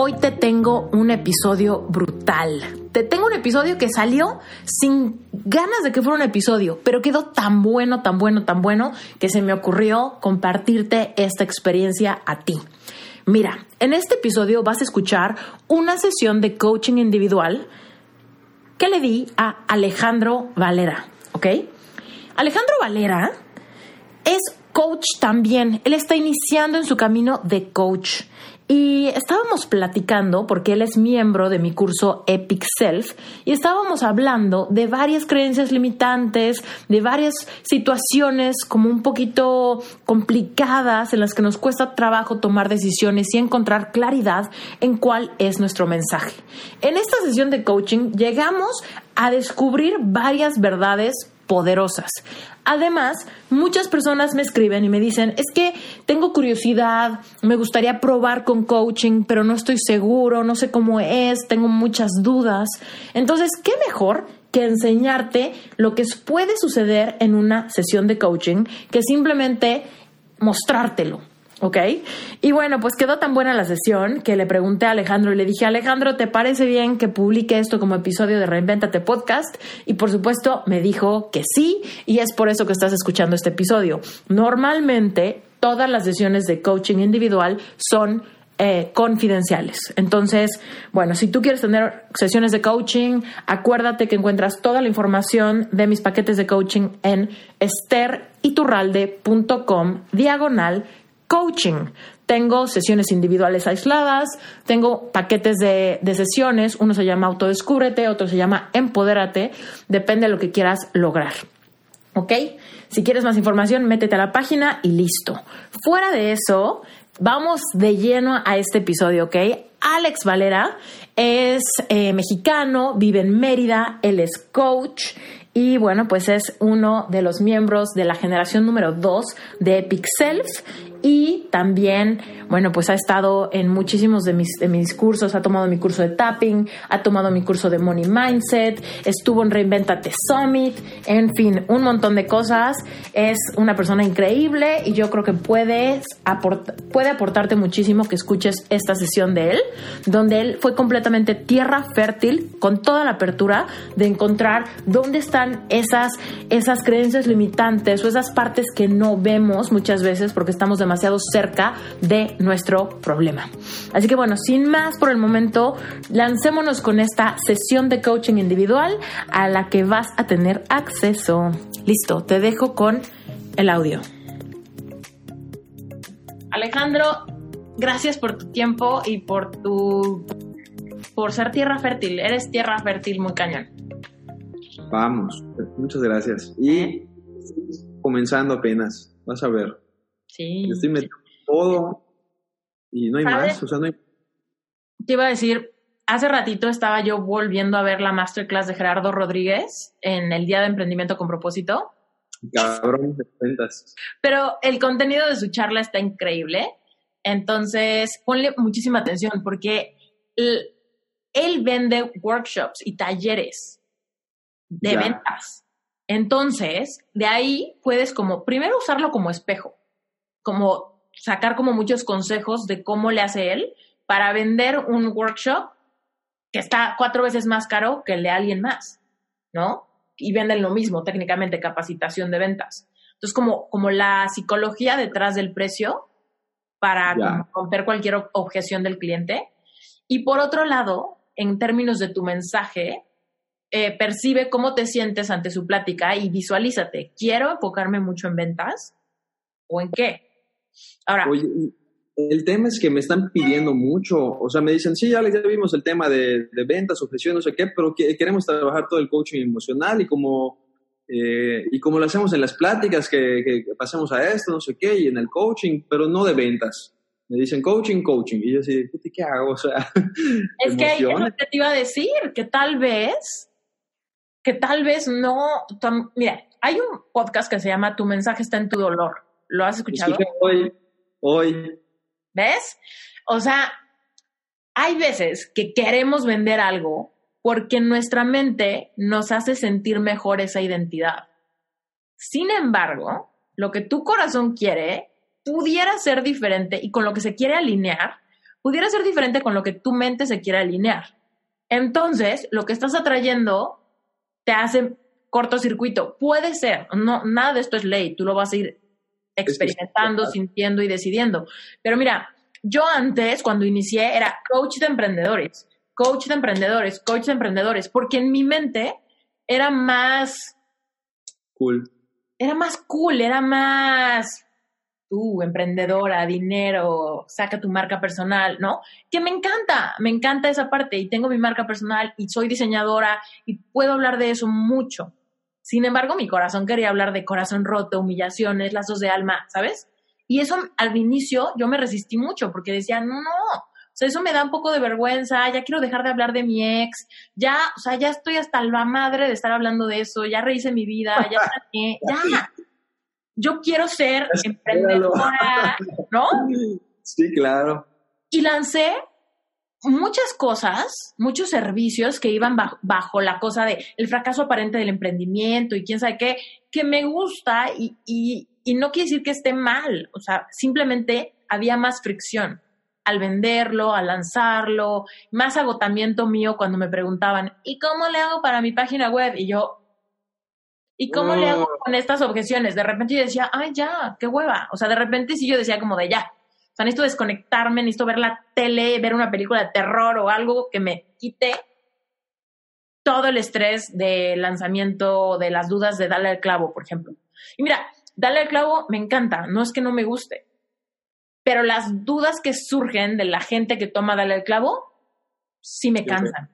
Hoy te tengo un episodio brutal. Te tengo un episodio que salió sin ganas de que fuera un episodio, pero quedó tan bueno, tan bueno, tan bueno que se me ocurrió compartirte esta experiencia a ti. Mira, en este episodio vas a escuchar una sesión de coaching individual que le di a Alejandro Valera, ¿ok? Alejandro Valera es coach también. Él está iniciando en su camino de coach. Y estábamos platicando, porque él es miembro de mi curso Epic Self, y estábamos hablando de varias creencias limitantes, de varias situaciones como un poquito complicadas en las que nos cuesta trabajo tomar decisiones y encontrar claridad en cuál es nuestro mensaje. En esta sesión de coaching llegamos a descubrir varias verdades poderosas. Además, muchas personas me escriben y me dicen, es que tengo curiosidad, me gustaría probar con coaching, pero no estoy seguro, no sé cómo es, tengo muchas dudas. Entonces, ¿qué mejor que enseñarte lo que puede suceder en una sesión de coaching que simplemente mostrártelo? ¿Ok? Y bueno, pues quedó tan buena la sesión que le pregunté a Alejandro y le dije, Alejandro, ¿te parece bien que publique esto como episodio de Reinventate Podcast? Y por supuesto me dijo que sí, y es por eso que estás escuchando este episodio. Normalmente todas las sesiones de coaching individual son eh, confidenciales. Entonces, bueno, si tú quieres tener sesiones de coaching, acuérdate que encuentras toda la información de mis paquetes de coaching en esteriturralde.com diagonal coaching. Tengo sesiones individuales aisladas, tengo paquetes de, sesiones, uno se llama Autodescúbrete, otro se llama Empodérate, depende de lo que quieras lograr. ¿Ok? Si quieres más información, métete a la página y listo. Fuera de eso, vamos de lleno a este episodio, ¿ok? Alex Valera es eh, mexicano, vive en Mérida, él es coach y bueno, pues es uno de los miembros de la generación número 2 de Epic Self y también, bueno, pues ha estado en muchísimos de mis, de mis cursos, ha tomado mi curso de tapping, ha tomado mi curso de Money Mindset, estuvo en Reinventate Summit, en fin, un montón de cosas. Es una persona increíble y yo creo que puedes puede aportarte muchísimo que escuches esta sesión de él, donde él fue completamente tierra fértil, con toda la apertura de encontrar dónde están esas, esas creencias limitantes o esas partes que no vemos muchas veces porque estamos de demasiado cerca de nuestro problema. Así que bueno, sin más por el momento, lancémonos con esta sesión de coaching individual a la que vas a tener acceso. Listo, te dejo con el audio. Alejandro, gracias por tu tiempo y por tu por ser tierra fértil. Eres tierra fértil muy cañón. Vamos, muchas gracias. Y comenzando apenas, vas a ver. Sí. estoy metiendo todo y no hay más. O sea, no hay... Te iba a decir, hace ratito estaba yo volviendo a ver la masterclass de Gerardo Rodríguez en el Día de Emprendimiento con Propósito. Cabrón, de cuentas. Pero el contenido de su charla está increíble. Entonces, ponle muchísima atención porque él, vende workshops y talleres de ventas. Entonces, de ahí puedes como, primero usarlo como espejo como sacar como muchos consejos de cómo le hace él para vender un workshop que está cuatro veces más caro que el de alguien más, ¿no? Y venden lo mismo, técnicamente, capacitación de ventas. Entonces, como, como la psicología detrás del precio para romper cualquier objeción del cliente. Y por otro lado, en términos de tu mensaje, eh, percibe cómo te sientes ante su plática y visualízate. ¿Quiero enfocarme mucho en ventas o en qué? Ahora. el tema es que me están pidiendo mucho, o sea, me dicen, sí, ya, ya vimos el tema de, ventas, objeción, no sé qué, pero queremos trabajar todo el coaching emocional y como, eh, y como lo hacemos en las pláticas, que, que, pasemos a esto, no sé qué, y en el coaching, pero no de ventas. Me dicen coaching, coaching, y yo así, ¿qué hago? O sea, es que es lo que te iba a decir, que tal vez, que tal vez no, mira, hay un podcast que se llama Tu mensaje está en tu dolor. ¿Lo has escuchado? hoy, hoy. ¿Ves? O sea, hay veces que queremos vender algo porque nuestra mente nos hace sentir mejor esa identidad. Sin embargo, lo que tu corazón quiere pudiera ser diferente y con lo que se quiere alinear, pudiera ser diferente con lo que tu mente se quiere alinear. Entonces, lo que estás atrayendo te hace cortocircuito. Puede ser, no, nada de esto es ley, tú lo vas a ir experimentando, sintiendo y decidiendo. Pero mira, yo antes, cuando inicié, era coach de emprendedores, coach de emprendedores, coach de emprendedores, porque en mi mente era más... Cool. Era más cool, era más tú, emprendedora, dinero, saca tu marca personal, ¿no? Que me encanta, me encanta esa parte y tengo mi marca personal y soy diseñadora y puedo hablar de eso mucho. Sin embargo, mi corazón quería hablar de corazón roto, humillaciones, lazos de alma, ¿sabes? Y eso al inicio yo me resistí mucho porque decía, no, no, o sea, eso me da un poco de vergüenza, ya quiero dejar de hablar de mi ex, ya, o sea, ya estoy hasta la madre de estar hablando de eso, ya rehice mi vida, ya, ya. Yo quiero ser emprendedora, ¿no? Sí, claro. Y lancé muchas cosas, muchos servicios que iban bajo, la cosa de el fracaso aparente del emprendimiento y quién sabe qué, que me gusta y, y, y no quiere decir que esté mal, o sea, simplemente había más fricción al venderlo, al lanzarlo, más agotamiento mío cuando me preguntaban, ¿y cómo le hago para mi página web? Y yo, ¿y cómo le hago con estas objeciones? De repente yo decía, ay, ya, qué hueva. O sea, de repente sí yo decía como de ya, sea, necesito desconectarme, necesito ver la tele, ver una película de terror o algo que me quite todo el estrés del lanzamiento, de las dudas de darle al clavo, por ejemplo. Y mira, darle al clavo me encanta, no es que no me guste, pero las dudas que surgen de la gente que toma darle al clavo, sí me cansan.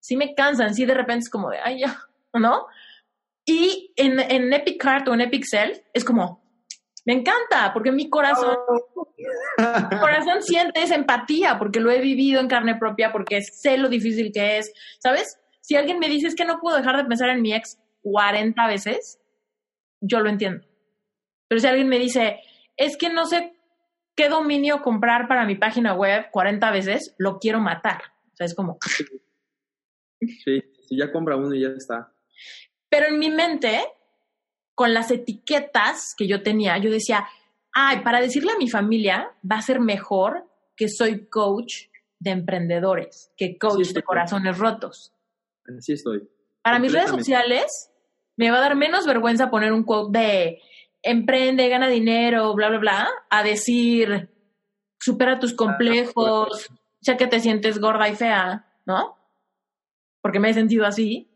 Sí me cansan, sí de repente es como de, ay, ya, ¿no? Y en, en Epic Heart o en Epic Cell es como, me encanta, porque mi corazón, mi corazón siente esa empatía, porque lo he vivido en carne propia, porque sé lo difícil que es. ¿Sabes? Si alguien me dice es que no puedo dejar de pensar en mi ex 40 veces, yo lo entiendo. Pero si alguien me dice, es que no sé qué dominio comprar para mi página web 40 veces, lo quiero matar. O sea, es como... Sí, si ya compra uno y ya está. Pero en mi mente, con las etiquetas que yo tenía, yo decía, ay, para decirle a mi familia va a ser mejor que soy coach de emprendedores, que coach de corazones rotos. Así estoy. Para mis redes sociales me va a dar menos vergüenza poner un quote de emprende, gana dinero, bla, bla, bla, a decir supera tus complejos, ya que te sientes gorda y fea, ¿no? Porque me he sentido así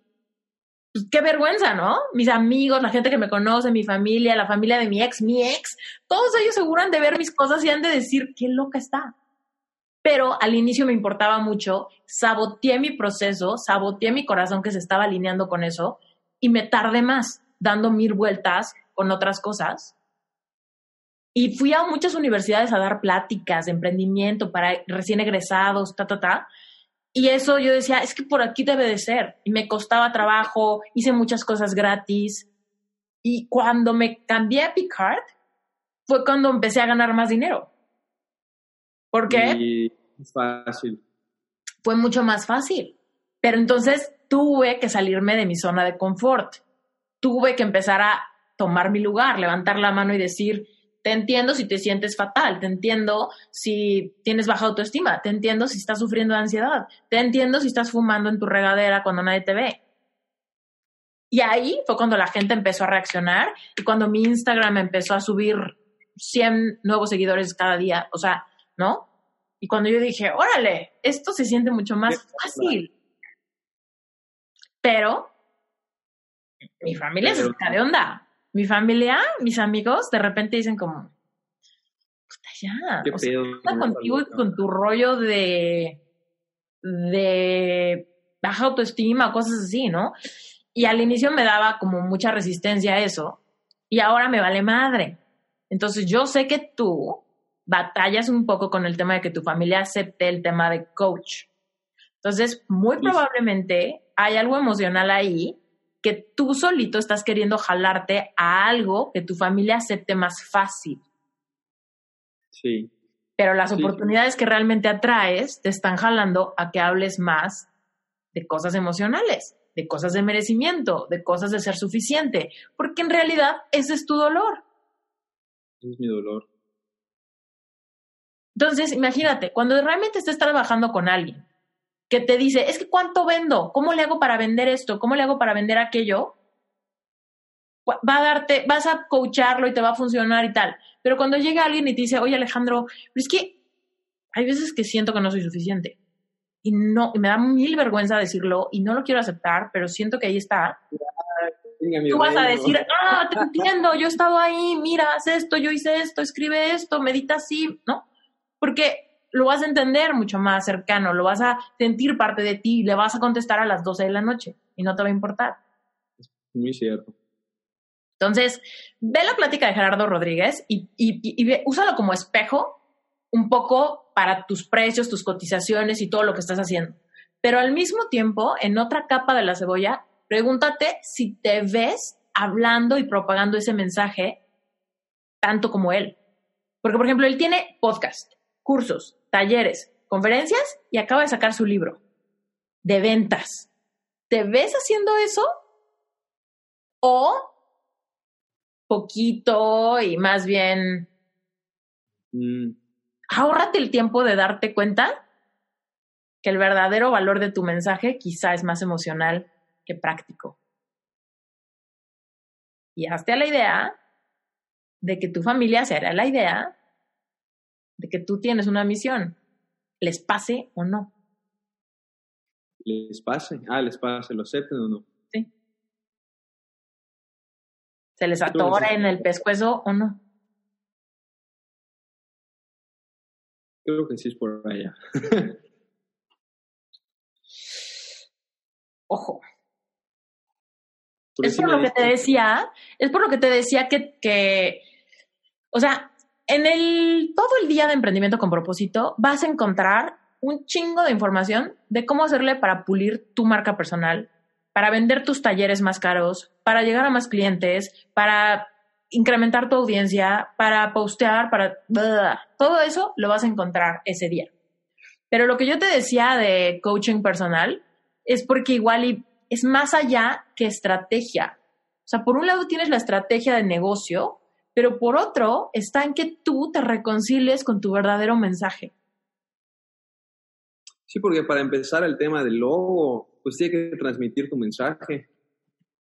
pues qué vergüenza, ¿no? Mis amigos, la gente que me conoce, mi familia, la familia de mi ex, mi ex, todos ellos seguran de ver mis cosas y han de decir, qué loca está. Pero al inicio me importaba mucho, saboteé mi proceso, saboteé mi corazón que se estaba alineando con eso y me tardé más dando mil vueltas con otras cosas. Y fui a muchas universidades a dar pláticas de emprendimiento para recién egresados, ta, ta, ta. Y eso yo decía, es que por aquí debe de ser. Y me costaba trabajo, hice muchas cosas gratis. Y cuando me cambié a Picard, fue cuando empecé a ganar más dinero. ¿Por qué? fácil. Fue mucho más fácil. Pero entonces tuve que salirme de mi zona de confort. Tuve que empezar a tomar mi lugar, levantar la mano y decir, te entiendo si te sientes fatal, te entiendo si tienes baja autoestima, te entiendo si estás sufriendo de ansiedad, te entiendo si estás fumando en tu regadera cuando nadie te ve. Y ahí fue cuando la gente empezó a reaccionar y cuando mi Instagram empezó a subir 100 nuevos seguidores cada día, o sea, ¿no? Y cuando yo dije, órale, esto se siente mucho más fácil. Pero mi familia se saca de onda mi familia, mis amigos, de repente dicen como, ya. Qué o sea, pedo, ¿qué onda no, contigo y con tu rollo de, de baja autoestima, cosas así, ¿no? Y al inicio me daba como mucha resistencia a eso y ahora me vale madre. Entonces yo sé que tú batallas un poco con el tema de que tu familia acepte el tema de coach. Entonces, muy probablemente hay algo emocional ahí que tú solito estás queriendo jalarte a algo que tu familia acepte más fácil. Sí. Pero las Sí. oportunidades que realmente atraes te están jalando a que hables más de cosas emocionales, de cosas de merecimiento, de cosas de ser suficiente, porque en realidad ese es tu dolor. Ese es mi dolor. Entonces, imagínate, cuando realmente estés trabajando con alguien que te dice, es que cuánto vendo, cómo le hago para vender esto, cómo le hago para vender aquello, va a darte, vas a coacharlo y te va a funcionar y tal. Pero cuando llega alguien y te dice, oye Alejandro, pero es que hay veces que siento que no soy suficiente. Y no, y me da mil vergüenza decirlo y no lo quiero aceptar, pero siento que ahí está. Tú vas a decir, ah, te entiendo, yo he estado ahí, mira, haz esto, yo hice esto, escribe esto, medita así, ¿no? Porque lo vas a entender mucho más cercano, lo vas a sentir parte de ti, le vas a contestar a las 12 de la noche y no te va a importar. Muy cierto. Entonces, ve la plática de Gerardo Rodríguez y, y, y- úsalo como espejo un poco para tus precios, tus cotizaciones y todo lo que estás haciendo. Pero al mismo tiempo, en otra capa de la cebolla, pregúntate si te ves hablando y propagando ese mensaje tanto como él. Porque, por ejemplo, él tiene podcast, cursos, talleres, conferencias y acaba de sacar su libro de ventas. ¿Te ves haciendo eso? ¿O poquito y más bien Mm, ahórrate el tiempo de darte cuenta que el verdadero valor de tu mensaje quizá es más emocional que práctico. Y hazte a la idea de que tu familia se hará la idea de que tú tienes una misión, les pase o no. les pase. Ah, les pase, lo acepten o no. ¿sí? Se les atora en el pescuezo o no. Creo que sí es por allá. Ojo, es por lo que te decía, es por lo que te decía que, que, o sea, en el todo el día de emprendimiento con propósito vas a encontrar un chingo de información de cómo hacerle para pulir tu marca personal, para vender tus talleres más caros, para llegar a más clientes, para incrementar tu audiencia, para postear, para todo eso lo vas a encontrar ese día. Pero lo que yo te decía de coaching personal es porque igual es más allá que estrategia. O sea, por un lado tienes la estrategia de negocio, pero por otro está en que tú te reconcilies con tu verdadero mensaje. Sí, porque para empezar el tema del logo, pues tiene que transmitir tu mensaje.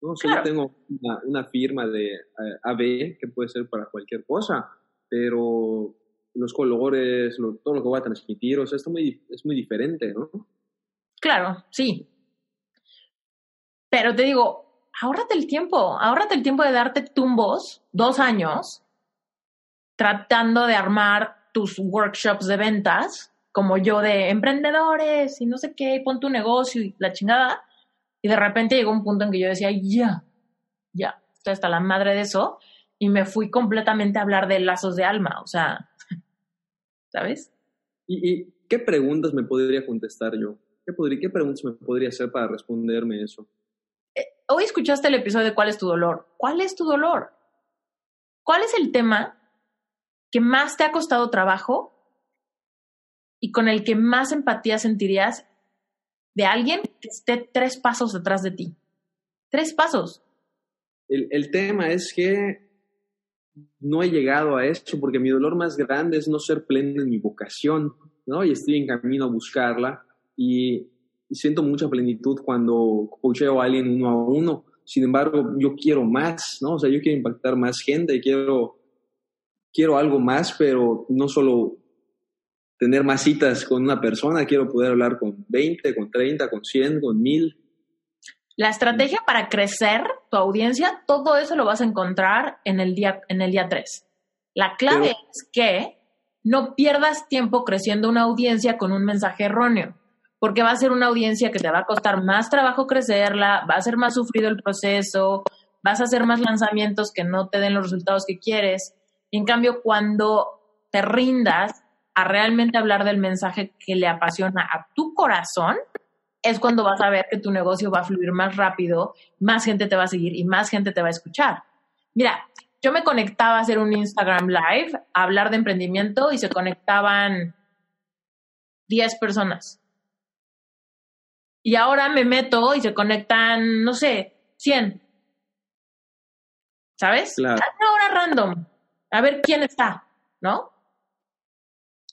No, o sea, Claro. yo tengo una, una firma de eh, AB que puede ser para cualquier cosa, pero los colores, lo- todo lo que voy a transmitir, o sea, esto muy, es muy diferente, ¿no? Claro, sí. Pero te digo, ahórrate el tiempo, ahórrate el tiempo de darte tumbos, dos años, tratando de armar tus workshops de ventas, como yo de emprendedores y no sé qué, pon tu negocio y la chingada. Y de repente llegó un punto en que yo decía, ya, ya, estoy hasta la madre de eso. Y me fui completamente a hablar de lazos de alma, o sea, ¿sabes? ¿Y, y qué preguntas me podría contestar yo? ¿Qué, podría, ¿Qué preguntas me podría hacer para responderme eso? Hoy escuchaste el episodio de ¿Cuál es tu dolor? ¿Cuál es tu dolor? ¿Cuál es el tema que más te ha costado trabajo y con el que más empatía sentirías de alguien que esté tres pasos detrás de ti? Tres pasos. El, tema es que no he llegado a eso porque mi dolor más grande es no ser pleno en mi vocación, ¿no? Y estoy en camino a buscarla y siento mucha plenitud cuando coacheo a alguien uno a uno. Sin embargo, yo quiero más, ¿no? O sea, yo quiero impactar más gente, quiero, quiero algo más, pero no solo tener más citas con una persona, quiero poder hablar con 20, con 30, con 100, con 1000. La estrategia para crecer tu audiencia, todo eso lo vas a encontrar en el día, en el día 3. La clave Pero- es que no pierdas tiempo creciendo una audiencia con un mensaje erróneo, porque va a ser una audiencia que te va a costar más trabajo crecerla, va a ser más sufrido el proceso, vas a hacer más lanzamientos que no te den los resultados que quieres. Y en cambio, cuando te rindas a realmente hablar del mensaje que le apasiona a tu corazón, es cuando vas a ver que tu negocio va a fluir más rápido, más gente te va a seguir y más gente te va a escuchar. Mira, yo me conectaba a hacer un Instagram Live, a hablar de emprendimiento y se conectaban 10 personas. Y ahora me meto y se conectan, no sé, 100. ¿Sabes? Claro. Una hora random. A ver quién está, ¿no?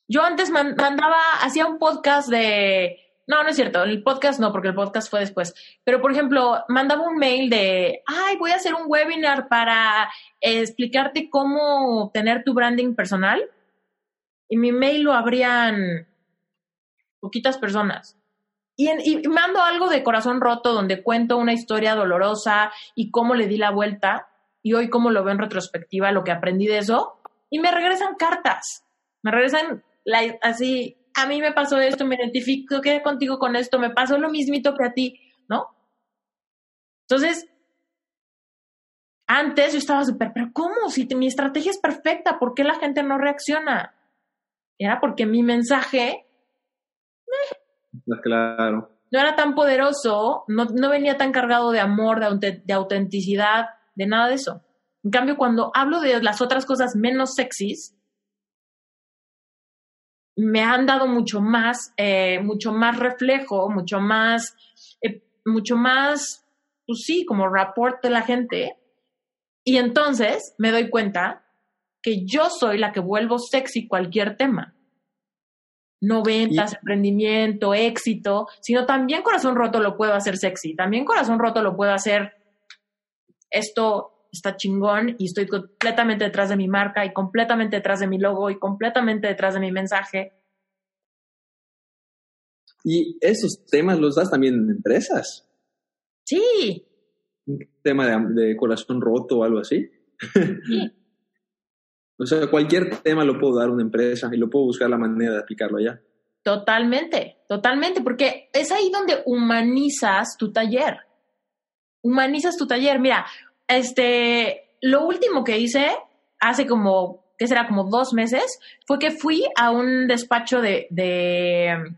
Yo antes mandaba, hacía un podcast de no, no es cierto, el podcast no, porque el podcast fue después. Pero, por ejemplo, mandaba un mail de, ay, voy a hacer un webinar para explicarte cómo tener tu branding personal. Y mi mail lo abrían poquitas personas. Y, y mando algo de corazón roto donde cuento una historia dolorosa y cómo le di la vuelta y hoy cómo lo veo en retrospectiva, lo que aprendí de eso. Y me regresan cartas. Me regresan así a mí me pasó esto, me identifico que contigo con esto, me pasó lo mismito que a ti, ¿no? Entonces, antes yo estaba súper, pero ¿cómo? Si mi estrategia es perfecta, ¿por qué la gente no reacciona? Era porque mi mensaje... Ah, claro. No era tan poderoso, no, no venía tan cargado de amor, de, de autenticidad, de nada de eso. En cambio, cuando hablo de las otras cosas menos sexys, me han dado mucho más, eh, mucho más reflejo, mucho más, eh, mucho más, pues sí, como rapport de la gente. Y entonces me doy cuenta que yo soy la que vuelvo sexy cualquier tema. No ventas, emprendimiento, éxito, sino también corazón roto lo puedo hacer sexy, también corazón roto lo puedo hacer esto está chingón y estoy completamente detrás de mi marca y completamente detrás de mi logo y completamente detrás de mi mensaje. Y esos temas los das también en empresas. Sí. Un tema de, corazón roto o algo así. Sí. o sea, cualquier tema lo puedo dar a una empresa y lo puedo buscar la manera de aplicarlo allá. Totalmente, totalmente, porque es ahí donde humanizas tu taller. Humanizas tu taller. Mira, este, lo último que hice hace como, ¿qué será? Como dos meses, fue que fui a un despacho de, de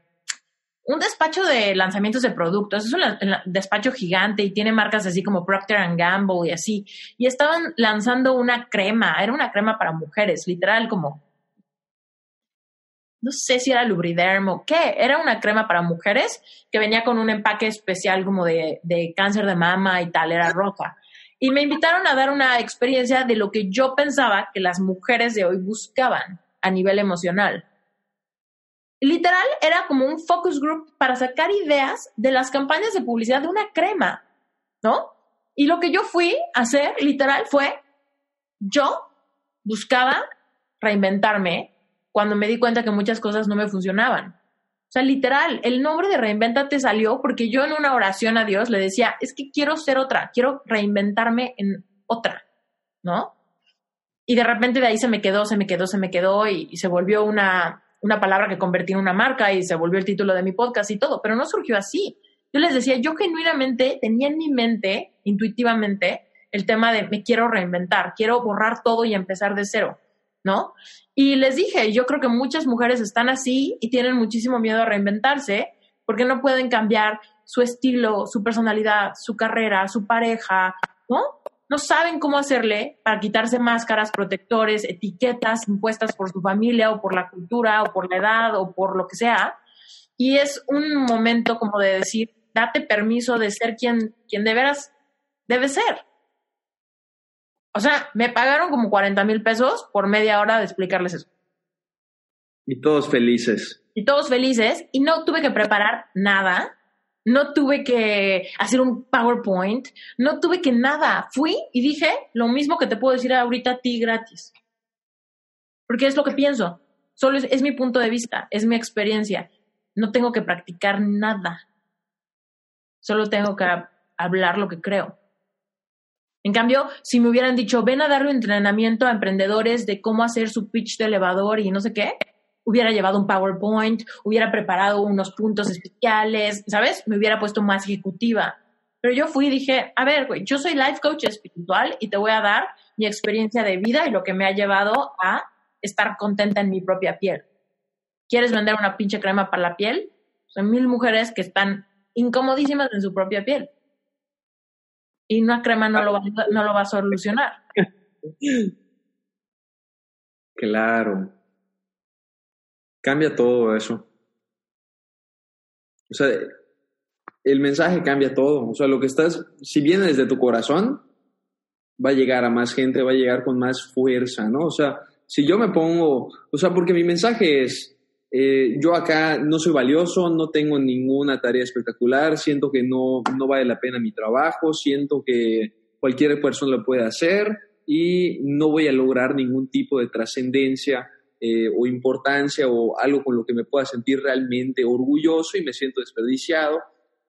un despacho de lanzamientos de productos. Es un despacho gigante y tiene marcas así como Procter Gamble y así. Y estaban lanzando una crema, era una crema para mujeres, literal como no sé si era Lubriderm o qué, era una crema para mujeres que venía con un empaque especial como de, de cáncer de mama y tal, era roja y me invitaron a dar una experiencia de lo que yo pensaba que las mujeres de hoy buscaban a nivel emocional. Literal, era como un focus group para sacar ideas de las campañas de publicidad de una crema, ¿no? Y lo que yo fui a hacer, literal, fue, yo buscaba reinventarme cuando me di cuenta que muchas cosas no me funcionaban sea, literal, el nombre de Reinventate salió porque yo en una oración a Dios le decía, es que quiero ser otra, quiero reinventarme en otra, ¿no? Y de repente de ahí se me quedó, se me quedó, se me quedó y, se volvió una, una palabra que convertí en una marca y se volvió el título de mi podcast y todo, pero no surgió así. Yo les decía, yo genuinamente tenía en mi mente, intuitivamente, el tema de me quiero reinventar, quiero borrar todo y empezar de cero. ¿no? Y les dije, yo creo que muchas mujeres están así y tienen muchísimo miedo a reinventarse porque no pueden cambiar su estilo, su personalidad, su carrera, su pareja, ¿no? No saben cómo hacerle para quitarse máscaras, protectores, etiquetas impuestas por su familia o por la cultura o por la edad o por lo que sea. Y es un momento como de decir, date permiso de ser quien, quien de veras debe ser. O sea, me pagaron como 40 mil pesos por media hora de explicarles eso. Y todos felices. Y todos felices. Y no tuve que preparar nada. No tuve que hacer un PowerPoint. No tuve que nada. Fui y dije lo mismo que te puedo decir ahorita a ti gratis. Porque es lo que pienso. Solo es, mi punto de vista. Es mi experiencia. No tengo que practicar nada. Solo tengo que hablar lo que creo. En cambio, si me hubieran dicho, ven a darle entrenamiento a emprendedores de cómo hacer su pitch de elevador y no sé qué, hubiera llevado un PowerPoint, hubiera preparado unos puntos especiales, ¿sabes? Me hubiera puesto más ejecutiva. Pero yo fui y dije, a ver, güey, yo soy life coach espiritual y te voy a dar mi experiencia de vida y lo que me ha llevado a estar contenta en mi propia piel. ¿Quieres vender una pinche crema para la piel? Son mil mujeres que están incomodísimas en su propia piel. Y una crema no lo va, no lo va a solucionar. Claro. Cambia todo eso. O sea, el mensaje cambia todo. O sea, lo que estás, si viene desde tu corazón, va a llegar a más gente, va a llegar con más fuerza, ¿no? O sea, si yo me pongo, o sea, porque mi mensaje es, eh, yo acá no soy valioso, no tengo ninguna tarea espectacular, siento que no, no vale la pena mi trabajo, siento que cualquier persona lo puede hacer y no voy a lograr ningún tipo de trascendencia eh, o importancia o algo con lo que me pueda sentir realmente orgulloso y me siento desperdiciado.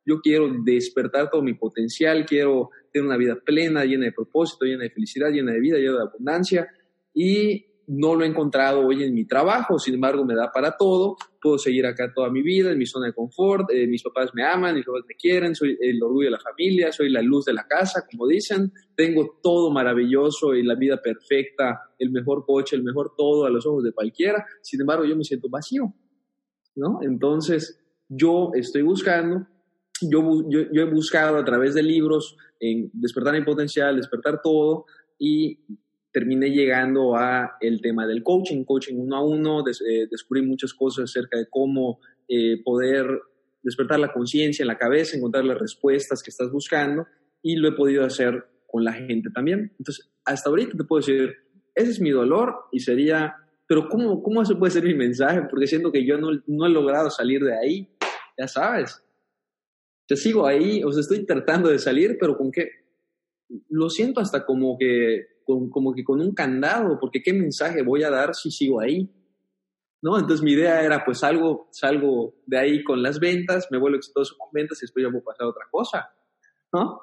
Yo quiero despertar todo mi potencial, quiero tener una vida plena, llena de propósito, llena de felicidad, llena de vida, llena de abundancia y no lo he encontrado hoy en mi trabajo, sin embargo me da para todo, puedo seguir acá toda mi vida, en mi zona de confort, eh, mis papás me aman, mis papás me quieren, soy el orgullo de la familia, soy la luz de la casa, como dicen, tengo todo maravilloso y la vida perfecta, el mejor coche, el mejor todo a los ojos de cualquiera, sin embargo yo me siento vacío, ¿no? Entonces yo estoy buscando, yo, yo, yo he buscado a través de libros en despertar mi potencial, despertar todo y terminé llegando a el tema del coaching, coaching uno a uno, eh, descubrí muchas cosas acerca de cómo eh, poder despertar la conciencia en la cabeza, encontrar las respuestas que estás buscando y lo he podido hacer con la gente también. Entonces, hasta ahorita te puedo decir, ese es mi dolor y sería, pero ¿cómo, cómo eso puede ser mi mensaje? Porque siento que yo no, no he logrado salir de ahí, ya sabes. Yo sigo ahí, o sea, estoy tratando de salir, pero con qué? Lo siento hasta como que como que con un candado, porque qué mensaje voy a dar si sigo ahí. ¿No? Entonces mi idea era, pues salgo, salgo de ahí con las ventas, me vuelvo exitoso con ventas y después ya voy a pasar a otra cosa. ¿No?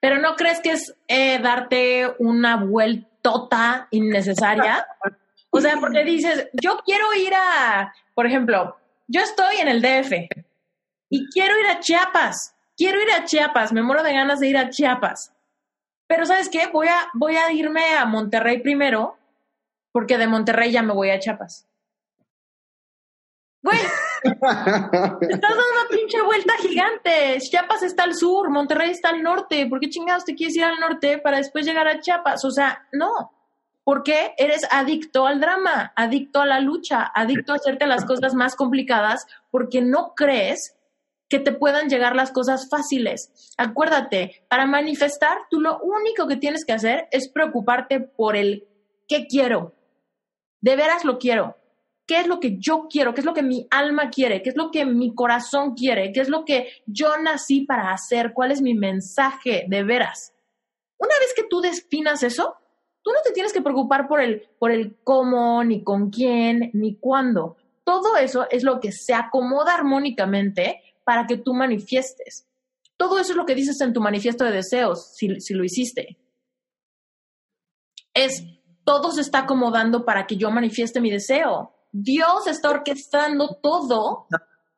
Pero ¿no crees que es eh, darte una vueltota innecesaria? O sea, porque dices, yo quiero ir a, por ejemplo, yo estoy en el DF y quiero ir a Chiapas, quiero ir a Chiapas, me muero de ganas de ir a Chiapas. Pero ¿sabes qué? Voy a, voy a irme a Monterrey primero, porque de Monterrey ya me voy a Chiapas. Güey, estás dando una pinche vuelta gigante. Chiapas está al sur, Monterrey está al norte. ¿Por qué chingados te quieres ir al norte para después llegar a Chiapas? O sea, no. Porque eres adicto al drama, adicto a la lucha, adicto a hacerte las cosas más complicadas porque no crees que te puedan llegar las cosas fáciles. Acuérdate, para manifestar, tú lo único que tienes que hacer es preocuparte por el qué quiero. De veras lo quiero. ¿Qué es lo que yo quiero? ¿Qué es lo que mi alma quiere? ¿Qué es lo que mi corazón quiere? ¿Qué es lo que yo nací para hacer? ¿Cuál es mi mensaje de veras? Una vez que tú definas eso, tú no te tienes que preocupar por el, por el cómo, ni con quién, ni cuándo. Todo eso es lo que se acomoda armónicamente para que tú manifiestes. Todo eso es lo que dices en tu manifiesto de deseos, si, si lo hiciste. Es, todo se está acomodando para que yo manifieste mi deseo. Dios está orquestando todo.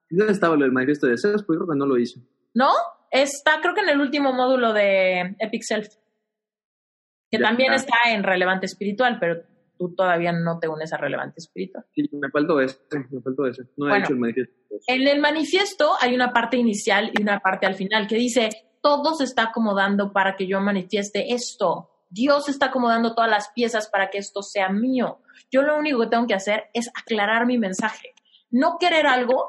¿Dónde estaba el manifiesto de deseos? Pues creo que no lo hizo. ¿No? Está, creo que en el último módulo de Epic Self. Que también está en relevante espiritual, pero tú todavía no te unes a relevante espiritual. Sí, me faltó ese, me faltó ese. No he hecho el manifiesto. En el manifiesto hay una parte inicial y una parte al final que dice, todo se está acomodando para que yo manifieste esto. Dios está acomodando todas las piezas para que esto sea mío. Yo lo único que tengo que hacer es aclarar mi mensaje. No querer algo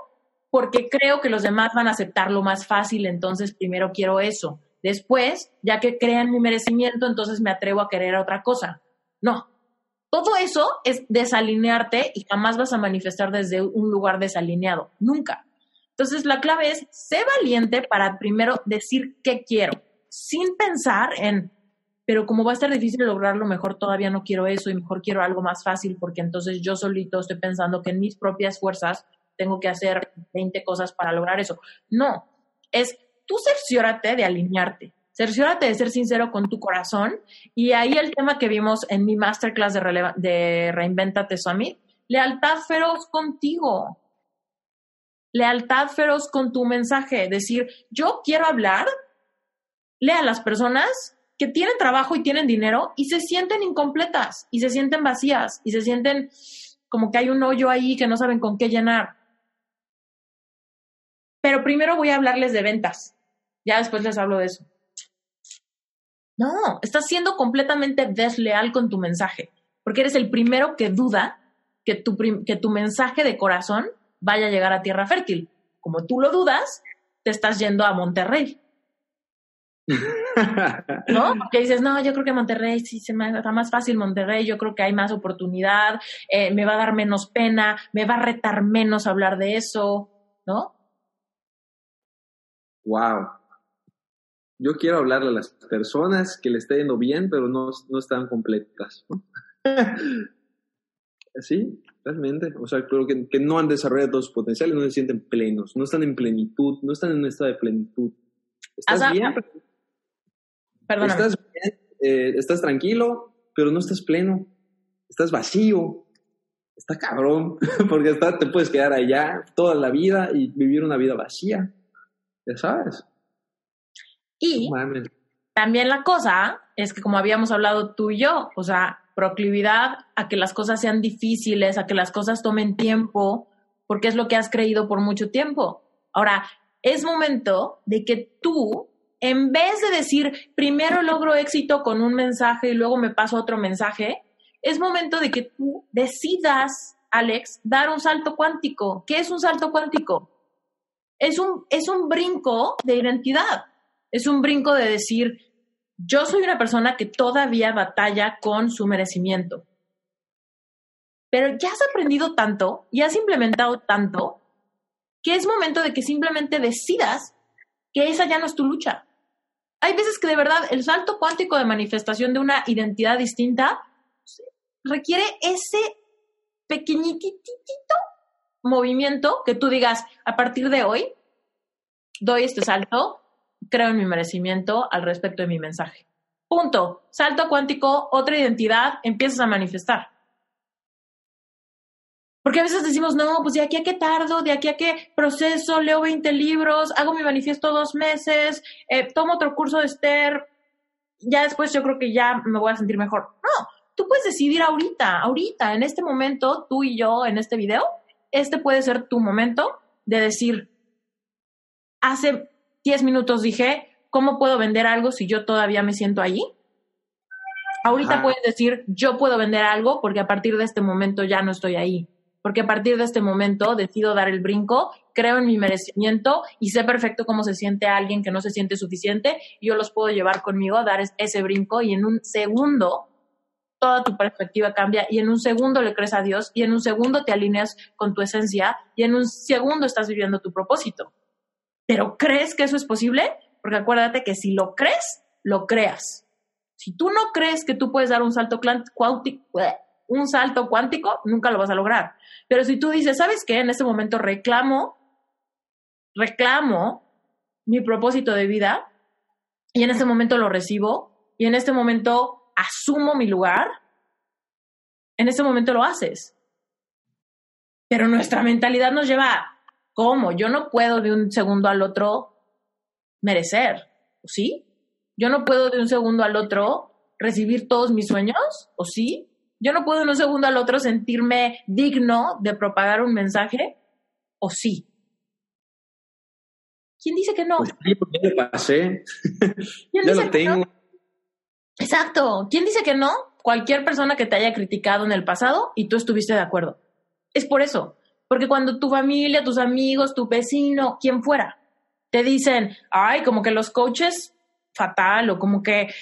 porque creo que los demás van a aceptarlo más fácil, entonces primero quiero eso. Después, ya que crean mi merecimiento, entonces me atrevo a querer otra cosa. No, todo eso es desalinearte y jamás vas a manifestar desde un lugar desalineado, nunca. Entonces la clave es, sé valiente para primero decir qué quiero, sin pensar en, pero como va a estar difícil lograrlo, mejor todavía no quiero eso y mejor quiero algo más fácil porque entonces yo solito estoy pensando que en mis propias fuerzas tengo que hacer 20 cosas para lograr eso. No, es tú cerciórate de alinearte, cerciórate de ser sincero con tu corazón. Y ahí el tema que vimos en mi masterclass de, de Reinventate Summit, lealtad feroz contigo. Lealtad feroz con tu mensaje. Decir, yo quiero hablar, lea a las personas que tienen trabajo y tienen dinero y se sienten incompletas y se sienten vacías y se sienten como que hay un hoyo ahí que no saben con qué llenar. Pero primero voy a hablarles de ventas. Ya después les hablo de eso. No, estás siendo completamente desleal con tu mensaje, porque eres el primero que duda que tu, que tu mensaje de corazón vaya a llegar a tierra fértil. Como tú lo dudas, te estás yendo a Monterrey. ¿No? Porque dices, no, yo creo que Monterrey sí se me está más fácil Monterrey, yo creo que hay más oportunidad, eh, me va a dar menos pena, me va a retar menos hablar de eso, ¿no? Wow. Yo quiero hablarle a las personas que le está yendo bien, pero no, no están completas. sí, realmente. O sea, creo que, que, no han desarrollado todo su potencial y no se sienten plenos, no están en plenitud, no están en un estado de plenitud. Estás bien, Estás bien, eh, estás tranquilo, pero no estás pleno. Estás vacío. Está cabrón, porque te puedes quedar allá toda la vida y vivir una vida vacía. Ya sabes. Y también la cosa es que como habíamos hablado tú y yo, o sea, proclividad a que las cosas sean difíciles, a que las cosas tomen tiempo, porque es lo que has creído por mucho tiempo. Ahora, es momento de que tú en vez de decir, primero logro éxito con un mensaje y luego me paso otro mensaje, es momento de que tú decidas, Alex, dar un salto cuántico. ¿Qué es un salto cuántico? Es un, es un brinco de identidad. Es un brinco de decir, yo soy una persona que todavía batalla con su merecimiento. Pero ya has aprendido tanto y has implementado tanto que es momento de que simplemente decidas que esa ya no es tu lucha hay veces que de verdad el salto cuántico de manifestación de una identidad distinta requiere ese pequeñitito movimiento que tú digas, a partir de hoy, doy este salto, creo en mi merecimiento al respecto de mi mensaje. Punto. Salto cuántico, otra identidad, empiezas a manifestar. Porque a veces decimos, no, pues de aquí a qué tardo, de aquí a qué proceso, leo 20 libros, hago mi manifiesto dos meses, eh, tomo otro curso de Esther, ya después yo creo que ya me voy a sentir mejor. No, tú puedes decidir ahorita, ahorita, en este momento, tú y yo en este video, este puede ser tu momento de decir, hace 10 minutos dije, ¿cómo puedo vender algo si yo todavía me siento allí? Ahorita puedes decir, yo puedo vender algo porque a partir de este momento ya no estoy ahí porque a partir de este momento decido dar el brinco, creo en mi merecimiento y sé perfecto cómo se siente alguien que no se siente suficiente y yo los puedo llevar conmigo a dar ese brinco y en un segundo toda tu perspectiva cambia y en un segundo le crees a Dios y en un segundo te alineas con tu esencia y en un segundo estás viviendo tu propósito. Pero ¿crees que eso es posible? Porque acuérdate que si lo crees, lo creas. Si tú no crees que tú puedes dar un salto cuántico, un salto cuántico, nunca lo vas a lograr. Pero si tú dices, ¿sabes qué? En este momento reclamo, reclamo mi propósito de vida y en este momento lo recibo y en este momento asumo mi lugar, en este momento lo haces. Pero nuestra mentalidad nos lleva, ¿cómo? Yo no puedo de un segundo al otro merecer, ¿sí? Yo no puedo de un segundo al otro recibir todos mis sueños, ¿o sí? Yo no puedo en un segundo al otro sentirme digno de propagar un mensaje, o sí. ¿Quién dice que no? Pues sí, porque ya lo pasé. lo tengo. Exacto. ¿Quién dice que no? Cualquier persona que te haya criticado en el pasado y tú estuviste de acuerdo. Es por eso. Porque cuando tu familia, tus amigos, tu vecino, quien fuera, te dicen, ay, como que los coaches fatal o como que